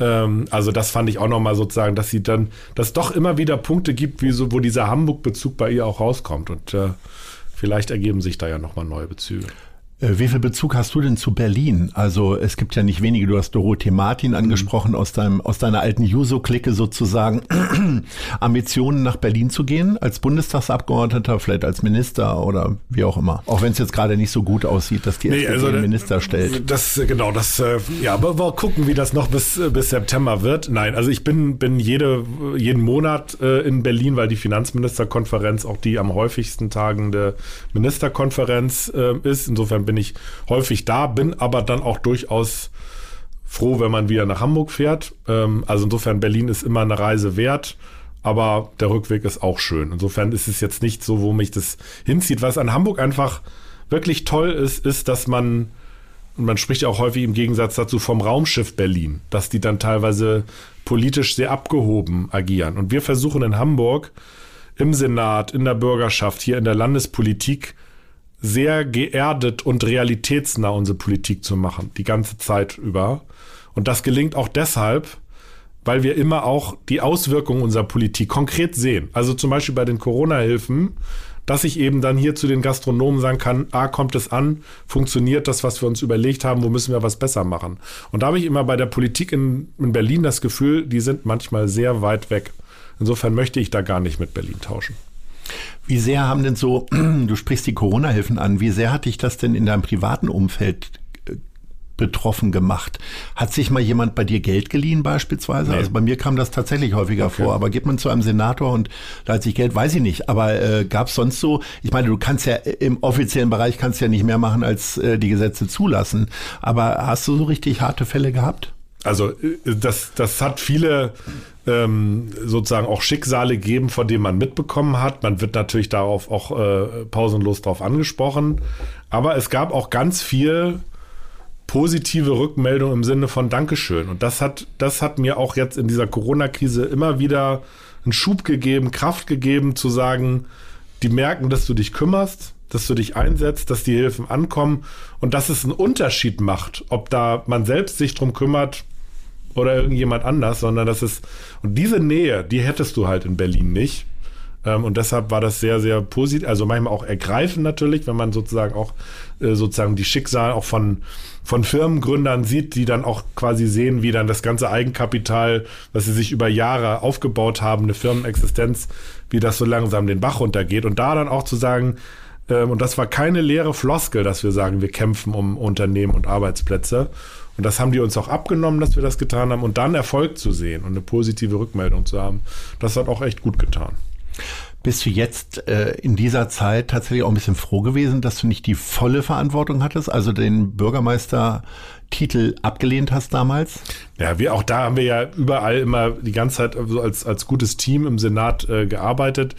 Ähm, also das fand ich auch nochmal sozusagen, dass sie dann, dass doch immer wieder Punkte gibt, wie so, wo dieser Hamburg-Bezug bei ihr auch rauskommt. Und äh, vielleicht ergeben sich da ja nochmal neue Bezüge. Äh, wie viel Bezug hast du denn zu Berlin? Also es gibt ja nicht wenige, du hast Dorothee Martin mhm. angesprochen, mhm. aus, deinem, aus deiner alten Juso-Clique sozusagen, Ambitionen nach Berlin zu gehen, als Bundestagsabgeordneter, vielleicht als Minister oder wie auch immer. Auch wenn es jetzt gerade nicht so gut aussieht, dass die nee, SPD also, einen Minister stellt. Das, genau, das, äh, ja, aber wir gucken, wie das noch bis, bis September wird. Nein, also ich bin, bin jede, jeden Monat äh, in Berlin, weil die Finanzministerkonferenz auch die am häufigsten tagende Ministerkonferenz äh, ist. Insofern bin ich häufig da, bin aber dann auch durchaus froh, wenn man wieder nach Hamburg fährt. Ähm, also insofern, Berlin ist immer eine Reise wert, aber der Rückweg ist auch schön. Insofern ist es jetzt nicht so, wo mich das hinzieht. Was an Hamburg einfach wirklich toll ist, ist, dass man, und man spricht ja auch häufig im Gegensatz dazu vom Raumschiff Berlin, dass die dann teilweise politisch sehr abgehoben agieren. Und wir versuchen in Hamburg im Senat, in der Bürgerschaft, hier in der Landespolitik sehr geerdet und realitätsnah unsere Politik zu machen, die ganze Zeit über. Und das gelingt auch deshalb, weil wir immer auch die Auswirkungen unserer Politik konkret sehen. Also zum Beispiel bei den Corona-Hilfen, dass ich eben dann hier zu den Gastronomen sagen kann, A, kommt es an, funktioniert das, was wir uns überlegt haben, wo müssen wir was besser machen. Und da habe ich immer bei der Politik in, in Berlin das Gefühl, die sind manchmal sehr weit weg. Insofern möchte ich da gar nicht mit Berlin tauschen. Wie sehr haben denn so, du sprichst die Corona-Hilfen an, wie sehr hat dich das denn in deinem privaten Umfeld äh, betroffen gemacht. Hat sich mal jemand bei dir Geld geliehen beispielsweise? Nee. Also bei mir kam das tatsächlich häufiger okay. vor. Aber geht man zu einem Senator und leiht sich Geld, weiß ich nicht. Aber äh, gab es sonst so, ich meine, du kannst ja im offiziellen Bereich kannst ja nicht mehr machen, als äh, die Gesetze zulassen. Aber hast du so richtig harte Fälle gehabt? Also äh, das, das hat viele ähm, sozusagen auch Schicksale geben, von denen man mitbekommen hat. Man wird natürlich darauf auch äh, pausenlos darauf angesprochen. Aber es gab auch ganz viel positive Rückmeldung im Sinne von Dankeschön. Und das hat, das hat mir auch jetzt in dieser Corona-Krise immer wieder einen Schub gegeben, Kraft gegeben, zu sagen, die merken, dass du dich kümmerst, dass du dich einsetzt, dass die Hilfen ankommen und dass es einen Unterschied macht, ob da man selbst sich drum kümmert, oder irgendjemand anders, sondern das ist, und diese Nähe, die hättest du halt in Berlin nicht. Ähm, und deshalb war das sehr, sehr positiv, also manchmal auch ergreifend natürlich, wenn man sozusagen auch äh, sozusagen die Schicksal auch von, von Firmengründern sieht, die dann auch quasi sehen, wie dann das ganze Eigenkapital, was sie sich über Jahre aufgebaut haben, eine Firmenexistenz, wie das so langsam den Bach runtergeht. Und da dann auch zu sagen, ähm, und das war keine leere Floskel, dass wir sagen, wir kämpfen um Unternehmen und Arbeitsplätze. Und das haben die uns auch abgenommen, dass wir das getan haben. Und dann Erfolg zu sehen und eine positive Rückmeldung zu haben, das hat auch echt gut getan. Bist du jetzt äh, in dieser Zeit tatsächlich auch ein bisschen froh gewesen, dass du nicht die volle Verantwortung hattest, also den Bürgermeistertitel abgelehnt hast damals? Ja, wir auch da haben wir ja überall immer die ganze Zeit als, als gutes Team im Senat äh, gearbeitet.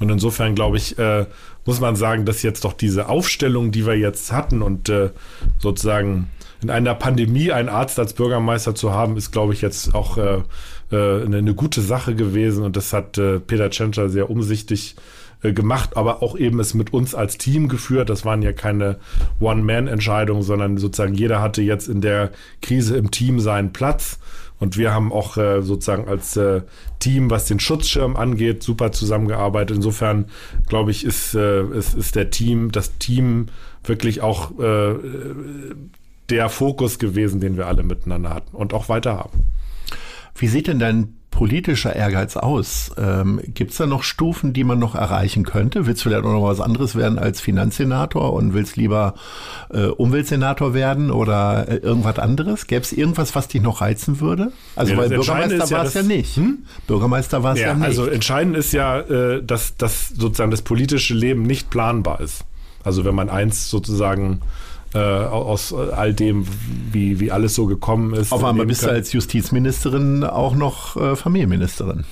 Und insofern glaube ich, äh, muss man sagen, dass jetzt doch diese Aufstellung, die wir jetzt hatten und äh, sozusagen in einer Pandemie einen Arzt als Bürgermeister zu haben, ist, glaube ich, jetzt auch äh, äh, eine, gute Sache gewesen. Und das hat äh, Peter Tschentscher sehr umsichtig äh, gemacht, aber auch eben es mit uns als Team geführt. Das waren ja keine One-Man-Entscheidungen, sondern sozusagen jeder hatte jetzt in der Krise im Team seinen Platz. Und wir haben auch äh, sozusagen als äh, Team, was den Schutzschirm angeht, super zusammengearbeitet. Insofern glaube ich, ist, äh, ist, ist der Team, das Team wirklich auch äh, der Fokus gewesen, den wir alle miteinander hatten und auch weiter haben. Wie sieht denn dein politischer Ehrgeiz aus? Ähm, Gibt es da noch Stufen, die man noch erreichen könnte? Willst du vielleicht auch noch was anderes werden als Finanzsenator und willst lieber äh, Umweltsenator werden oder äh, irgendwas anderes? Gäbe es irgendwas, was dich noch reizen würde? Also, ja, weil Bürgermeister war es ja, ja, nicht. Hm? Bürgermeister war es ja, ja, nicht. Also entscheidend ist ja, äh, dass, dass sozusagen das politische Leben nicht planbar ist. Also wenn man eins sozusagen äh, aus all dem, wie, wie alles so gekommen ist. Auf einmal bist du als Justizministerin auch noch äh, Familienministerin.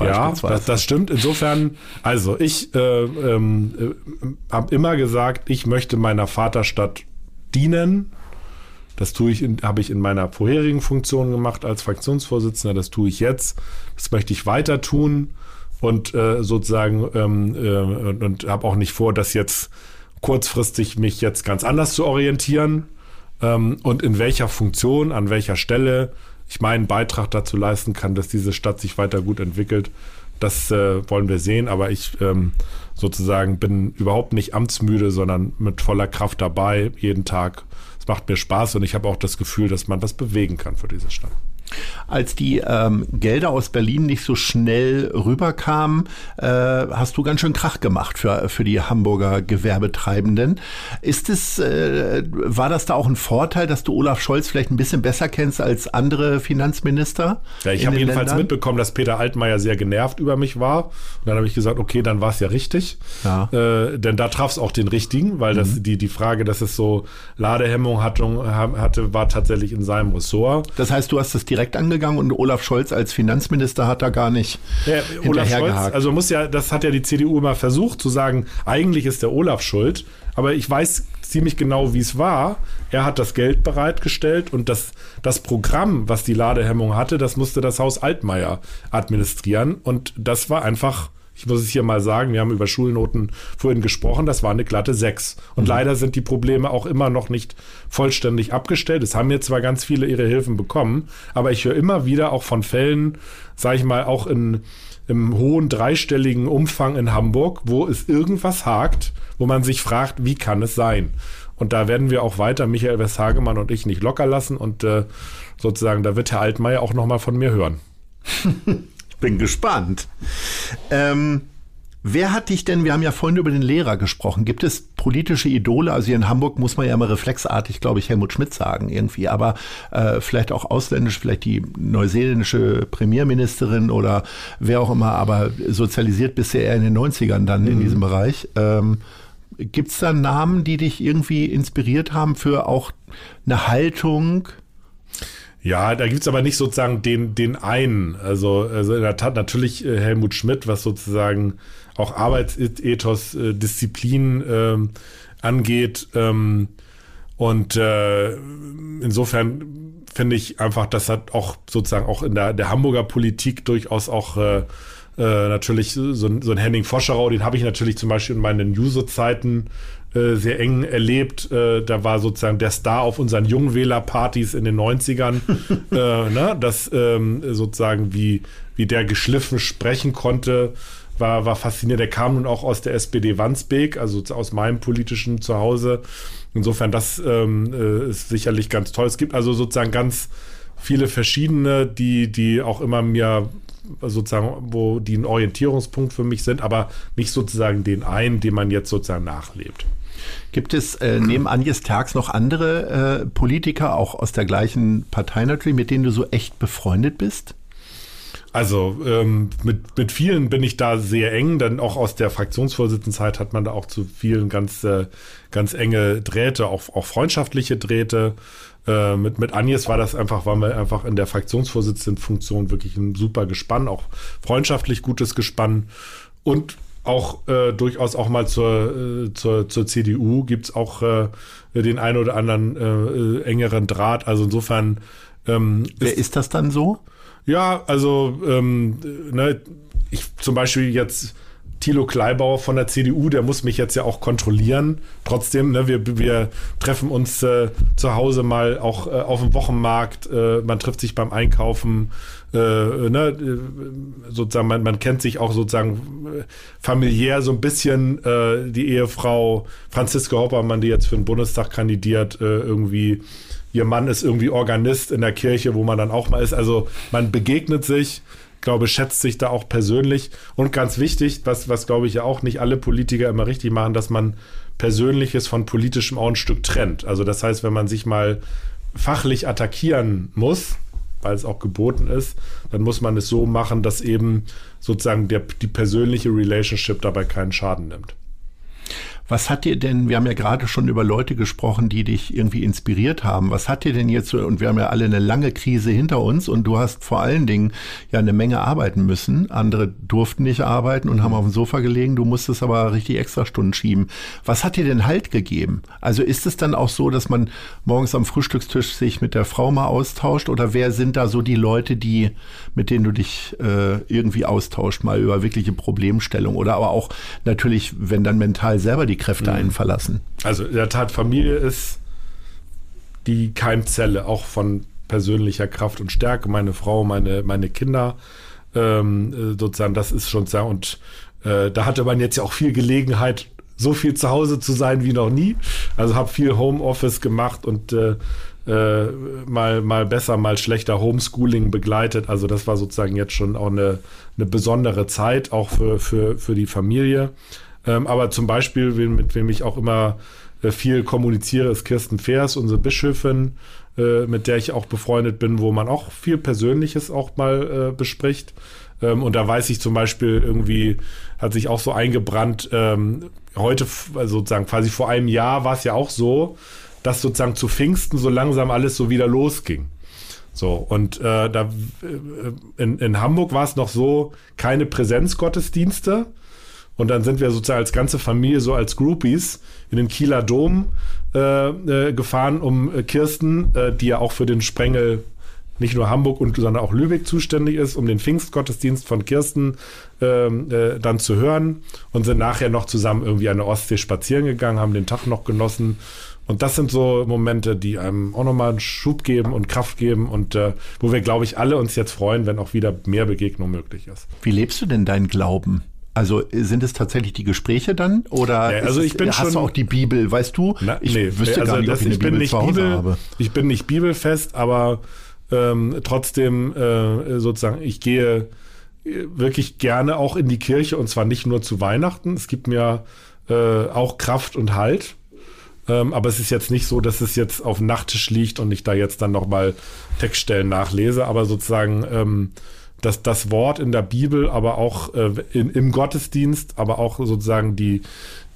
Ja, das, das, stimmt. Insofern, also ich äh, ähm, äh, habe immer gesagt, ich möchte meiner Vaterstadt dienen. Das tue ich, habe ich in meiner vorherigen Funktion gemacht als Fraktionsvorsitzender. Das tue ich jetzt. Das möchte ich weiter tun und äh, sozusagen ähm, äh, und, und habe auch nicht vor, das jetzt kurzfristig mich jetzt ganz anders zu orientieren ähm, und in welcher Funktion, an welcher Stelle ich meinen Beitrag dazu leisten kann, dass diese Stadt sich weiter gut entwickelt. Das äh, wollen wir sehen, aber ich ähm, sozusagen bin überhaupt nicht amtsmüde, sondern mit voller Kraft dabei, jeden Tag. Es macht mir Spaß und ich habe auch das Gefühl, dass man das bewegen kann für diese Stadt. Als die ähm, Gelder aus Berlin nicht so schnell rüberkamen, äh, hast du ganz schön Krach gemacht für, für die Hamburger Gewerbetreibenden. Ist es, äh, war das da auch ein Vorteil, dass du Olaf Scholz vielleicht ein bisschen besser kennst als andere Finanzminister? Ja, ich habe jedenfalls Ländern? mitbekommen, dass Peter Altmaier sehr genervt über mich war. Und dann habe ich gesagt, okay, dann war es ja richtig. Ja. Äh, denn da traf es auch den richtigen, weil das, mhm. die, die Frage, dass es so Ladehemmung hatte, hatte, war tatsächlich in seinem Ressort. Das heißt, du hast das direkt direkt angegangen und Olaf Scholz als Finanzminister hat da gar nicht ja, Olaf Scholz, also muss ja, das hat ja die CDU immer versucht zu sagen, eigentlich ist der Olaf schuld, aber ich weiß ziemlich genau, wie es war. Er hat das Geld bereitgestellt und das, das Programm, was die Ladehemmung hatte, das musste das Haus Altmaier administrieren und das war einfach ich muss es hier mal sagen, wir haben über Schulnoten vorhin gesprochen, das war eine glatte 6. Und mhm. leider sind die Probleme auch immer noch nicht vollständig abgestellt. Es haben jetzt zwar ganz viele ihre Hilfen bekommen, aber ich höre immer wieder auch von Fällen, sage ich mal, auch in, im hohen dreistelligen Umfang in Hamburg, wo es irgendwas hakt, wo man sich fragt, wie kann es sein? Und da werden wir auch weiter, Michael Westhagemann und ich, nicht locker lassen. Und äh, sozusagen, da wird Herr Altmaier auch nochmal von mir hören. bin gespannt. Ähm, wer hat dich denn, wir haben ja vorhin über den Lehrer gesprochen, gibt es politische Idole? Also hier in Hamburg muss man ja immer reflexartig, glaube ich, Helmut Schmidt sagen irgendwie, aber äh, vielleicht auch ausländisch, vielleicht die neuseeländische Premierministerin oder wer auch immer, aber sozialisiert bisher eher in den 90ern dann mhm. in diesem Bereich. Ähm, Gibt es da Namen, die dich irgendwie inspiriert haben für auch eine Haltung, ja, da gibt's aber nicht sozusagen den, den einen. Also, also in der Tat natürlich äh, Helmut Schmidt, was sozusagen auch Arbeitsethos, äh, Disziplin äh, angeht. Ähm, und äh, insofern finde ich einfach, das hat auch sozusagen auch in der, der Hamburger Politik durchaus auch äh, äh, natürlich so, so ein Henning Foscherau, den habe ich natürlich zum Beispiel in meinen Juso-Zeiten äh, sehr eng erlebt. Äh, da war sozusagen der Star auf unseren Jungwählerpartys in den 90ern. äh, ne? Das ähm, sozusagen, wie, wie der geschliffen sprechen konnte, war, war faszinierend. Der kam nun auch aus der SPD Wandsbek, also aus meinem politischen Zuhause. Insofern, das ähm, äh, ist sicherlich ganz toll. Es gibt also sozusagen ganz viele verschiedene, die, die auch immer mir sozusagen, wo die ein Orientierungspunkt für mich sind, aber nicht sozusagen den einen, den man jetzt sozusagen nachlebt. Gibt es äh, neben Agnes Terks noch andere äh, Politiker, auch aus der gleichen Partei natürlich, mit denen du so echt befreundet bist? Also ähm, mit, mit vielen bin ich da sehr eng, denn auch aus der Fraktionsvorsitzendenzeit hat man da auch zu vielen ganz, äh, ganz enge Drähte, auch, auch freundschaftliche Drähte. Äh, mit, mit Agnes war das einfach, waren wir einfach in der Fraktionsvorsitzendenfunktion wirklich ein super Gespann, auch freundschaftlich gutes Gespann. Und auch äh, durchaus auch mal zur, äh, zur, zur CDU gibt es auch äh, den einen oder anderen äh, äh, engeren Draht. Also insofern. Ähm, Wer ist, ist das dann so? Ja, also ähm, ne, ich zum Beispiel jetzt Thilo Kleibauer von der CDU, der muss mich jetzt ja auch kontrollieren. Trotzdem, ne, wir, wir treffen uns äh, zu Hause mal auch äh, auf dem Wochenmarkt, äh, man trifft sich beim Einkaufen, äh, ne, äh, sozusagen, man, man kennt sich auch sozusagen äh, familiär so ein bisschen. Äh, die Ehefrau Franziska Hoppermann, die jetzt für den Bundestag kandidiert, äh, irgendwie ihr Mann ist irgendwie Organist in der Kirche, wo man dann auch mal ist. Also man begegnet sich glaube, schätzt sich da auch persönlich. Und ganz wichtig, was, was glaube ich ja auch nicht alle Politiker immer richtig machen, dass man Persönliches von politischem auch ein Stück trennt. Also das heißt, wenn man sich mal fachlich attackieren muss, weil es auch geboten ist, dann muss man es so machen, dass eben sozusagen der, die persönliche Relationship dabei keinen Schaden nimmt. Was hat dir denn, wir haben ja gerade schon über Leute gesprochen, die dich irgendwie inspiriert haben. Was hat dir denn jetzt, und wir haben ja alle eine lange Krise hinter uns und du hast vor allen Dingen ja eine Menge arbeiten müssen. Andere durften nicht arbeiten und haben auf dem Sofa gelegen. Du musstest aber richtig extra Stunden schieben. Was hat dir denn Halt gegeben? Also ist es dann auch so, dass man morgens am Frühstückstisch sich mit der Frau mal austauscht oder wer sind da so die Leute, die, mit denen du dich äh, irgendwie austauscht, mal über wirkliche Problemstellung oder aber auch natürlich, wenn dann mental selber die Kräfte einen verlassen. Also in der Tat, Familie ist die Keimzelle auch von persönlicher Kraft und Stärke. Meine Frau, meine, meine Kinder, ähm, äh, sozusagen, das ist schon sehr. Und äh, da hatte man jetzt ja auch viel Gelegenheit, so viel zu Hause zu sein wie noch nie. Also habe viel Homeoffice gemacht und äh, äh, mal, mal besser, mal schlechter Homeschooling begleitet. Also das war sozusagen jetzt schon auch eine, eine besondere Zeit, auch für, für, für die Familie. Ähm, aber zum Beispiel, mit wem ich auch immer äh, viel kommuniziere, ist Kirsten Feers, unsere Bischöfin, äh, mit der ich auch befreundet bin, wo man auch viel Persönliches auch mal äh, bespricht. Ähm, und da weiß ich zum Beispiel irgendwie, hat sich auch so eingebrannt, ähm, heute, also sozusagen quasi vor einem Jahr war es ja auch so, dass sozusagen zu Pfingsten so langsam alles so wieder losging. So, und äh, da in, in Hamburg war es noch so, keine Präsenzgottesdienste, und dann sind wir sozusagen als ganze Familie, so als Groupies, in den Kieler Dom äh, äh, gefahren, um äh, Kirsten, äh, die ja auch für den Sprengel nicht nur Hamburg und sondern auch Lübeck zuständig ist, um den Pfingstgottesdienst von Kirsten ähm, äh, dann zu hören und sind nachher noch zusammen irgendwie an der Ostsee spazieren gegangen, haben den Tag noch genossen. Und das sind so Momente, die einem auch nochmal einen Schub geben und Kraft geben und äh, wo wir, glaube ich, alle uns jetzt freuen, wenn auch wieder mehr Begegnung möglich ist. Wie lebst du denn deinen Glauben? Also sind es tatsächlich die Gespräche dann oder ja, also ich bin hast schon, du auch die Bibel, weißt du? Na, ich nee, wüsste also gar nicht, ob ich eine ich Bibel nicht zu Hause Bibel, habe. Ich bin nicht bibelfest, aber ähm, trotzdem äh, sozusagen, ich gehe äh, wirklich gerne auch in die Kirche und zwar nicht nur zu Weihnachten. Es gibt mir äh, auch Kraft und Halt. Ähm, aber es ist jetzt nicht so, dass es jetzt auf dem Nachttisch liegt und ich da jetzt dann nochmal Textstellen nachlese, aber sozusagen ähm, dass das Wort in der Bibel, aber auch äh, in, im Gottesdienst, aber auch sozusagen die,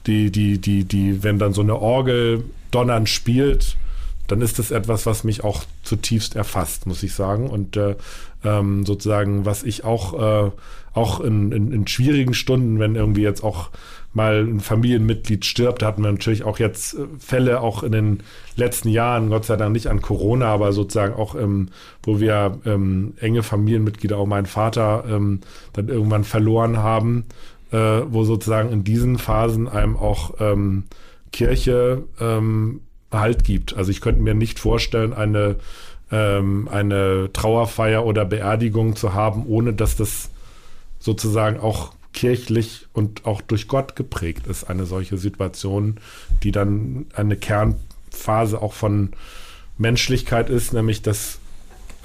die, die, die, die, wenn dann so eine Orgel donnernd spielt, dann ist das etwas, was mich auch zutiefst erfasst, muss ich sagen. Und äh, ähm, sozusagen, was ich auch, äh, auch in, in, in schwierigen Stunden, wenn irgendwie jetzt auch mal ein Familienmitglied stirbt. Da hatten wir natürlich auch jetzt äh, Fälle auch in den letzten Jahren, Gott sei Dank nicht an Corona, aber sozusagen auch, ähm, wo wir ähm, enge Familienmitglieder, auch mein Vater, ähm, dann irgendwann verloren haben, äh, wo sozusagen in diesen Phasen einem auch ähm, Kirche ähm, Halt gibt. Also ich könnte mir nicht vorstellen, eine, ähm, eine Trauerfeier oder Beerdigung zu haben, ohne dass das sozusagen auch kirchlich und auch durch Gott geprägt ist, eine solche Situation, die dann eine Kernphase auch von Menschlichkeit ist, nämlich dass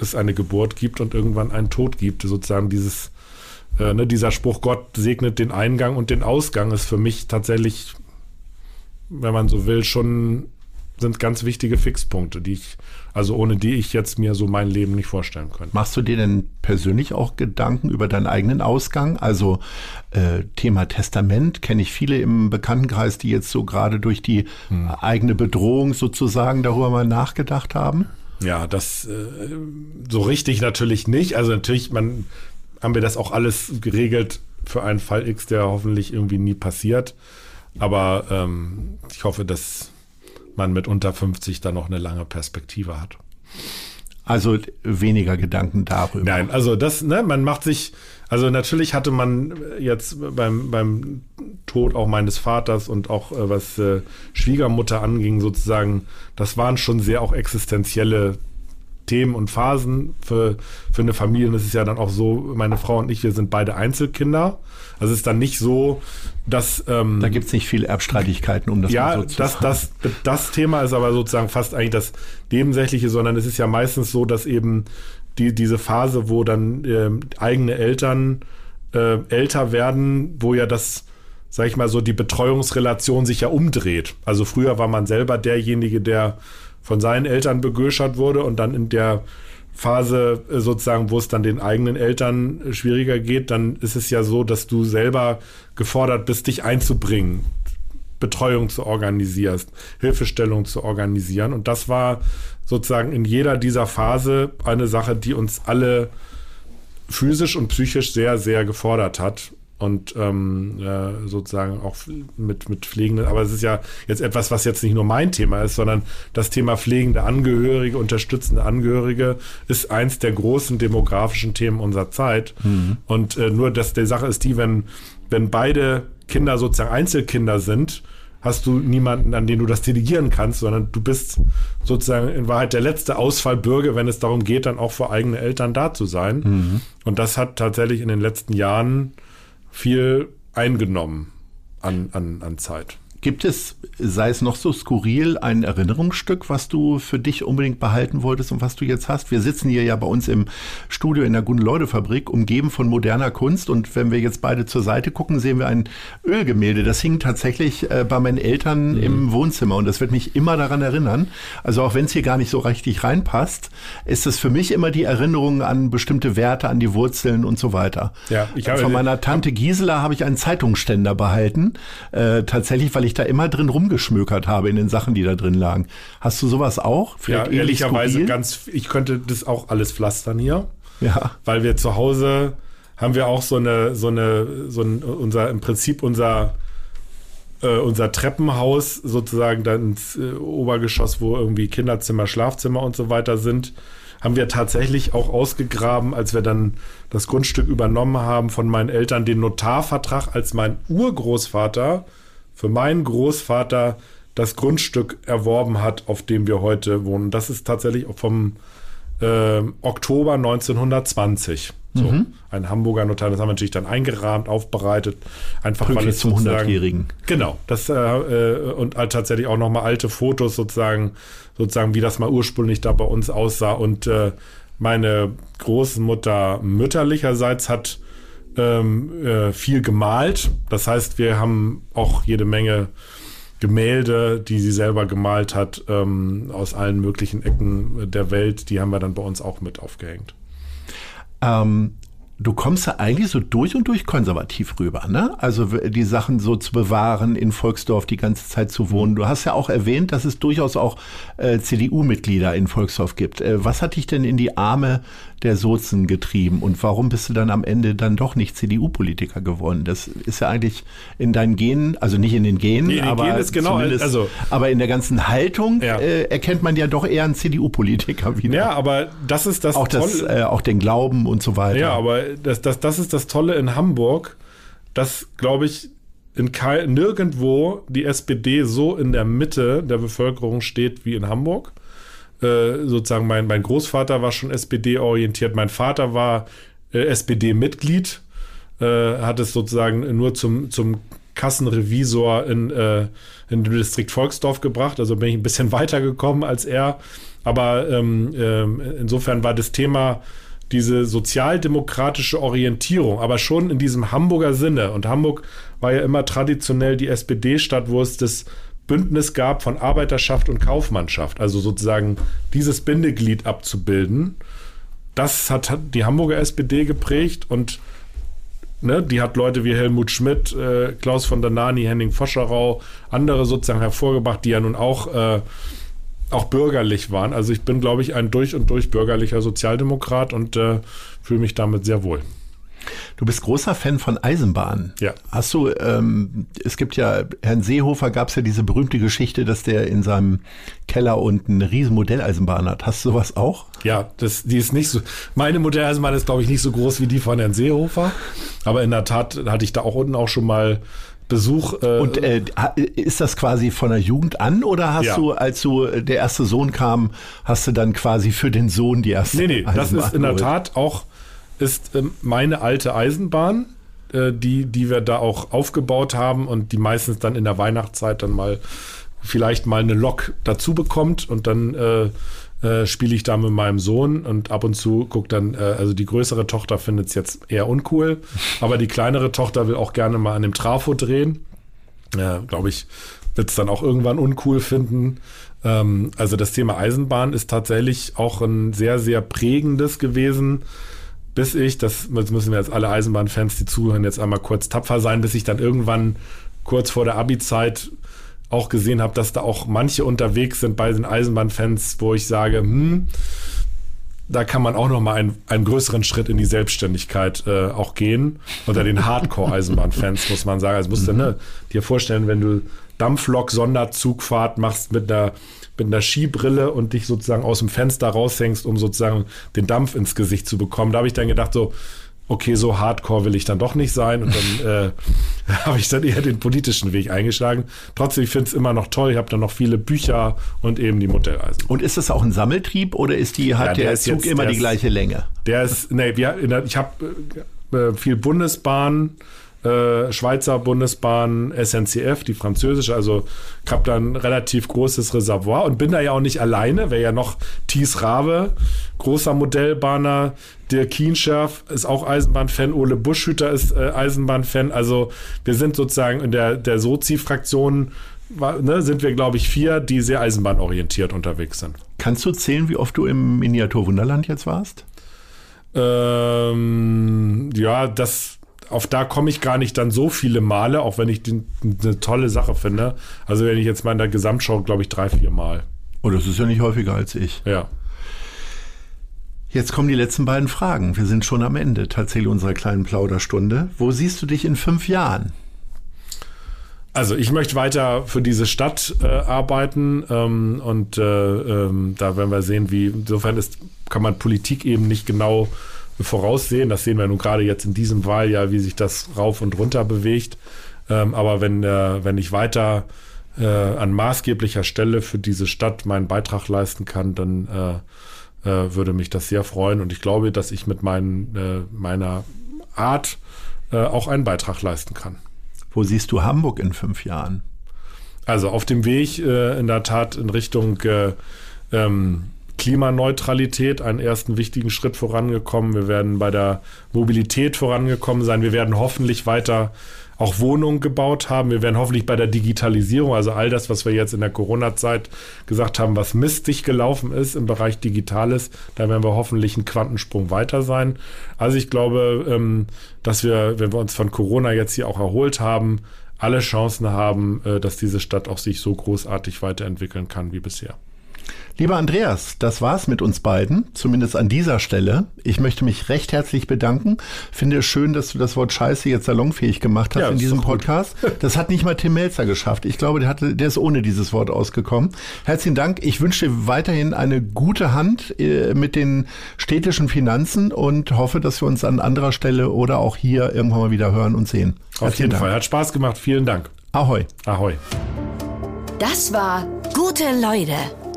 es eine Geburt gibt und irgendwann einen Tod gibt. Sozusagen dieses, äh, ne, dieser Spruch, Gott segnet den Eingang und den Ausgang, ist für mich tatsächlich, wenn man so will, schon sind ganz wichtige Fixpunkte, die ich, also ohne die ich jetzt mir so mein Leben nicht vorstellen könnte. Machst du dir denn persönlich auch Gedanken über deinen eigenen Ausgang? Also äh, Thema Testament kenne ich viele im Bekanntenkreis, die jetzt so gerade durch die hm. eigene Bedrohung sozusagen darüber mal nachgedacht haben. Ja, das äh, so richtig natürlich nicht. Also natürlich, man haben wir das auch alles geregelt für einen Fall X, der hoffentlich irgendwie nie passiert. Aber ähm, ich hoffe, dass man mit unter 50 dann noch eine lange Perspektive hat. Also weniger Gedanken darüber. Nein, also das, ne, man macht sich, also natürlich hatte man jetzt beim, beim Tod auch meines Vaters und auch äh, was äh, Schwiegermutter anging, sozusagen, das waren schon sehr auch existenzielle Themen und Phasen für, für eine Familie. Und es ist ja dann auch so, meine Frau und ich, wir sind beide Einzelkinder. Also es ist dann nicht so, dass... Ähm, da gibt es nicht viele Erbstreitigkeiten, um das ja, so zu das, sagen. das, das Thema ist aber sozusagen fast eigentlich das Nebensächliche, sondern es ist ja meistens so, dass eben die, diese Phase, wo dann ähm, eigene Eltern äh, älter werden, wo ja das sag ich mal so, die Betreuungsrelation sich ja umdreht. Also früher war man selber derjenige, der von seinen Eltern begöschert wurde und dann in der Phase äh, sozusagen, wo es dann den eigenen Eltern äh, schwieriger geht, dann ist es ja so, dass du selber gefordert bist, dich einzubringen, Betreuung zu organisieren, Hilfestellung zu organisieren. Und das war sozusagen in jeder dieser Phase eine Sache, die uns alle physisch und psychisch sehr, sehr gefordert hat und ähm, äh, sozusagen auch mit, mit pflegenden, aber es ist ja jetzt etwas, was jetzt nicht nur mein Thema ist, sondern das Thema pflegende Angehörige, unterstützende Angehörige ist eins der großen demografischen Themen unserer Zeit. Mhm. Und äh, nur, dass die Sache ist die, wenn, wenn beide Kinder sozusagen Einzelkinder sind, hast du niemanden, an den du das delegieren kannst, sondern du bist sozusagen in Wahrheit der letzte Ausfallbürger, wenn es darum geht, dann auch für eigene Eltern da zu sein. Mhm. Und das hat tatsächlich in den letzten Jahren viel eingenommen an, an, an Zeit. Gibt es, sei es noch so skurril, ein Erinnerungsstück, was du für dich unbedingt behalten wolltest und was du jetzt hast? Wir sitzen hier ja bei uns im Studio in der Gunde-Leude-Fabrik, umgeben von moderner Kunst. Und wenn wir jetzt beide zur Seite gucken, sehen wir ein Ölgemälde. Das hing tatsächlich äh, bei meinen Eltern mhm. im Wohnzimmer. Und das wird mich immer daran erinnern. Also auch wenn es hier gar nicht so richtig reinpasst, ist es für mich immer die Erinnerung an bestimmte Werte, an die Wurzeln und so weiter. Ja, ich habe, Von meiner Tante Gisela habe ich einen Zeitungsständer behalten. Äh, tatsächlich, weil ich da immer drin rumgeschmökert habe in den Sachen, die da drin lagen. Hast du sowas auch? Vielleicht ja, ehrlicherweise skurril? ganz, ich könnte das auch alles pflastern hier. Ja. Weil wir zu Hause haben wir auch so eine, so eine, so ein, unser, im Prinzip unser, äh, unser Treppenhaus sozusagen dann ins äh, Obergeschoss, wo irgendwie Kinderzimmer, Schlafzimmer und so weiter sind, haben wir tatsächlich auch ausgegraben, als wir dann das Grundstück übernommen haben von meinen Eltern, den Notarvertrag, als mein Urgroßvater für meinen Großvater das Grundstück erworben hat, auf dem wir heute wohnen. Das ist tatsächlich vom äh, Oktober 1920. So, mhm. ein Hamburger Notar, das haben wir natürlich dann eingerahmt, aufbereitet, einfach Pünktlich weil es zum 100-Jährigen. Genau, das äh, äh, und halt tatsächlich auch nochmal alte Fotos sozusagen, sozusagen, wie das mal ursprünglich da bei uns aussah. Und äh, meine Großmutter mütterlicherseits hat ähm, äh, viel gemalt. Das heißt, wir haben auch jede Menge Gemälde, die sie selber gemalt hat, ähm, aus allen möglichen Ecken der Welt. Die haben wir dann bei uns auch mit aufgehängt. Ähm, du kommst ja eigentlich so durch und durch konservativ rüber, ne? Also die Sachen so zu bewahren, in Volksdorf die ganze Zeit zu wohnen. Du hast ja auch erwähnt, dass es durchaus auch äh, CDU-Mitglieder in Volksdorf gibt. Äh, was hat dich denn in die Arme der Sozen getrieben und warum bist du dann am Ende dann doch nicht CDU-Politiker geworden? Das ist ja eigentlich in deinen Genen, also nicht in den Genen, nee, aber, Gen genau, also, aber in der ganzen Haltung ja. äh, erkennt man ja doch eher einen CDU-Politiker wieder. Ja, aber das ist das auch das, Tolle. Äh, auch den Glauben und so weiter. Ja, aber das, das, das ist das Tolle in Hamburg, dass, glaube ich, in nirgendwo die SPD so in der Mitte der Bevölkerung steht wie in Hamburg. Äh, sozusagen mein, mein Großvater war schon SPD-orientiert, mein Vater war äh, SPD-Mitglied, äh, hat es sozusagen nur zum, zum Kassenrevisor in, äh, in den Distrikt Volksdorf gebracht. Also bin ich ein bisschen weitergekommen als er. Aber ähm, ähm, insofern war das Thema diese sozialdemokratische Orientierung, aber schon in diesem Hamburger Sinne. Und Hamburg war ja immer traditionell die SPD-Stadt, wo es das Bündnis gab von Arbeiterschaft und Kaufmannschaft, also sozusagen dieses Bindeglied abzubilden. Das hat, die Hamburger SPD geprägt und ne, die hat Leute wie Helmut Schmidt, äh, Klaus von der Nani, Henning Foscherau, andere sozusagen hervorgebracht, die ja nun auch, äh, auch bürgerlich waren. Also ich bin, glaube ich, ein durch und durch bürgerlicher Sozialdemokrat und äh, fühle mich damit sehr wohl. Du bist großer Fan von Eisenbahnen. Ja. Hast du, ähm, es gibt ja, Herrn Seehofer gab es ja diese berühmte Geschichte, dass der in seinem Keller unten eine riesen Modelleisenbahn hat. Hast du sowas auch? Ja, das, die ist nicht so. Meine Modelleisenbahn ist, glaube ich, nicht so groß wie die von Herrn Seehofer. Aber in der Tat hatte ich da auch unten auch schon mal Besuch. Äh, und äh, ist das quasi von der Jugend an oder hast ja. du, als du äh, der erste Sohn kam, hast du dann quasi für den Sohn die erste? Nee, nee, Eisenbahn das ist in der Tat auch ist äh, meine alte Eisenbahn, äh, die, die wir da auch aufgebaut haben und die meistens dann in der Weihnachtszeit dann mal vielleicht mal eine Lok dazu bekommt und dann äh, äh, spiele ich da mit meinem Sohn und ab und zu guckt dann, äh, also die größere Tochter findet es jetzt eher uncool, aber die kleinere Tochter will auch gerne mal an dem Trafo drehen. Ja, glaube ich, wird es dann auch irgendwann uncool finden. Ähm, also das Thema Eisenbahn ist tatsächlich auch ein sehr, sehr prägendes gewesen bis ich, das müssen wir jetzt alle Eisenbahnfans, die zuhören, jetzt einmal kurz tapfer sein, bis ich dann irgendwann kurz vor der Abi-Zeit auch gesehen habe, dass da auch manche unterwegs sind bei den Eisenbahnfans, wo ich sage, hm, da kann man auch noch mal einen, einen größeren Schritt in die Selbstständigkeit äh, auch gehen. Unter den Hardcore-Eisenbahnfans muss man sagen. Also musst du mhm. ne, dir vorstellen, wenn du Dampflok-Sonderzugfahrt machst mit einer, mit einer Skibrille und dich sozusagen aus dem Fenster raushängst, um sozusagen den Dampf ins Gesicht zu bekommen. Da habe ich dann gedacht, so, okay, so hardcore will ich dann doch nicht sein. Und dann äh, habe ich dann eher den politischen Weg eingeschlagen. Trotzdem, ich finde es immer noch toll. Ich habe dann noch viele Bücher und eben die Modelleisen. Und ist das auch ein Sammeltrieb oder ist die, hat ja, der, der Zug jetzt, immer die ist, gleiche Länge? Der ist, nee, wir, ich habe äh, viel Bundesbahn, äh, Schweizer Bundesbahn, SNCF, die französische. Also ich habe da ein relativ großes Reservoir und bin da ja auch nicht alleine. Wäre ja noch Thies Rabe, großer Modellbahner. Dirk Kienscherf ist auch Eisenbahnfan. Ole Buschhüter ist äh, Eisenbahnfan. Also wir sind sozusagen in der, der Sozi-Fraktion Ne, sind wir, glaube ich, vier, die sehr eisenbahnorientiert unterwegs sind. Kannst du zählen, wie oft du im Miniatur Wunderland jetzt warst? Ähm, ja, das auf da komme ich gar nicht dann so viele Male, auch wenn ich die, eine tolle Sache finde. Also wenn ich jetzt mal in der Gesamtschau, glaube ich, drei, vier Mal. Oh, das ist ja nicht häufiger als ich. Ja. Jetzt kommen die letzten beiden Fragen. Wir sind schon am Ende tatsächlich unserer kleinen Plauderstunde. Wo siehst du dich in fünf Jahren? Also ich möchte weiter für diese Stadt äh, arbeiten ähm, und äh, ähm, da werden wir sehen, wie insofern ist, kann man Politik eben nicht genau voraussehen. Das sehen wir nun gerade jetzt in diesem Wahljahr, wie sich das rauf und runter bewegt. Ähm, aber wenn, äh, wenn ich weiter äh, an maßgeblicher Stelle für diese Stadt meinen Beitrag leisten kann, dann äh, äh würde mich das sehr freuen. Und ich glaube, dass ich mit mein, äh, meiner Art äh, auch einen Beitrag leisten kann. Wo siehst du Hamburg in fünf Jahren? Also auf dem Weg in der Tat in Richtung ähm, Klimaneutralität einen ersten wichtigen Schritt vorangekommen. Wir werden bei der Mobilität vorangekommen sein. Wir werden hoffentlich weiter auch Wohnungen gebaut haben. Wir werden hoffentlich bei der Digitalisierung, also all das, was wir jetzt in der Corona-Zeit gesagt haben, was mistig gelaufen ist im Bereich Digitales, da werden wir hoffentlich einen Quantensprung weiter sein. Also ich glaube, ähm, dass wir, wenn wir uns von Corona jetzt hier auch erholt haben, alle Chancen haben, äh, dass diese Stadt auch sich so großartig weiterentwickeln kann wie bisher. Lieber Andreas, das war's mit uns beiden, zumindest an dieser Stelle. Ich möchte mich recht herzlich bedanken. Finde es schön, dass du das Wort Scheiße jetzt salonfähig gemacht hast ja, in diesem Podcast. Das hat nicht mal Tim Melzer geschafft. Ich glaube, der, hatte, der ist ohne dieses Wort ausgekommen. Herzlichen Dank. Ich wünsche dir weiterhin eine gute Hand äh, mit den städtischen Finanzen und hoffe, dass wir uns an anderer Stelle oder auch hier irgendwann mal wieder hören und sehen. Auf jeden Dank. Fall. Hat Spaß gemacht. Vielen Dank. Ahoi. Ahoi. Das war Gute Leute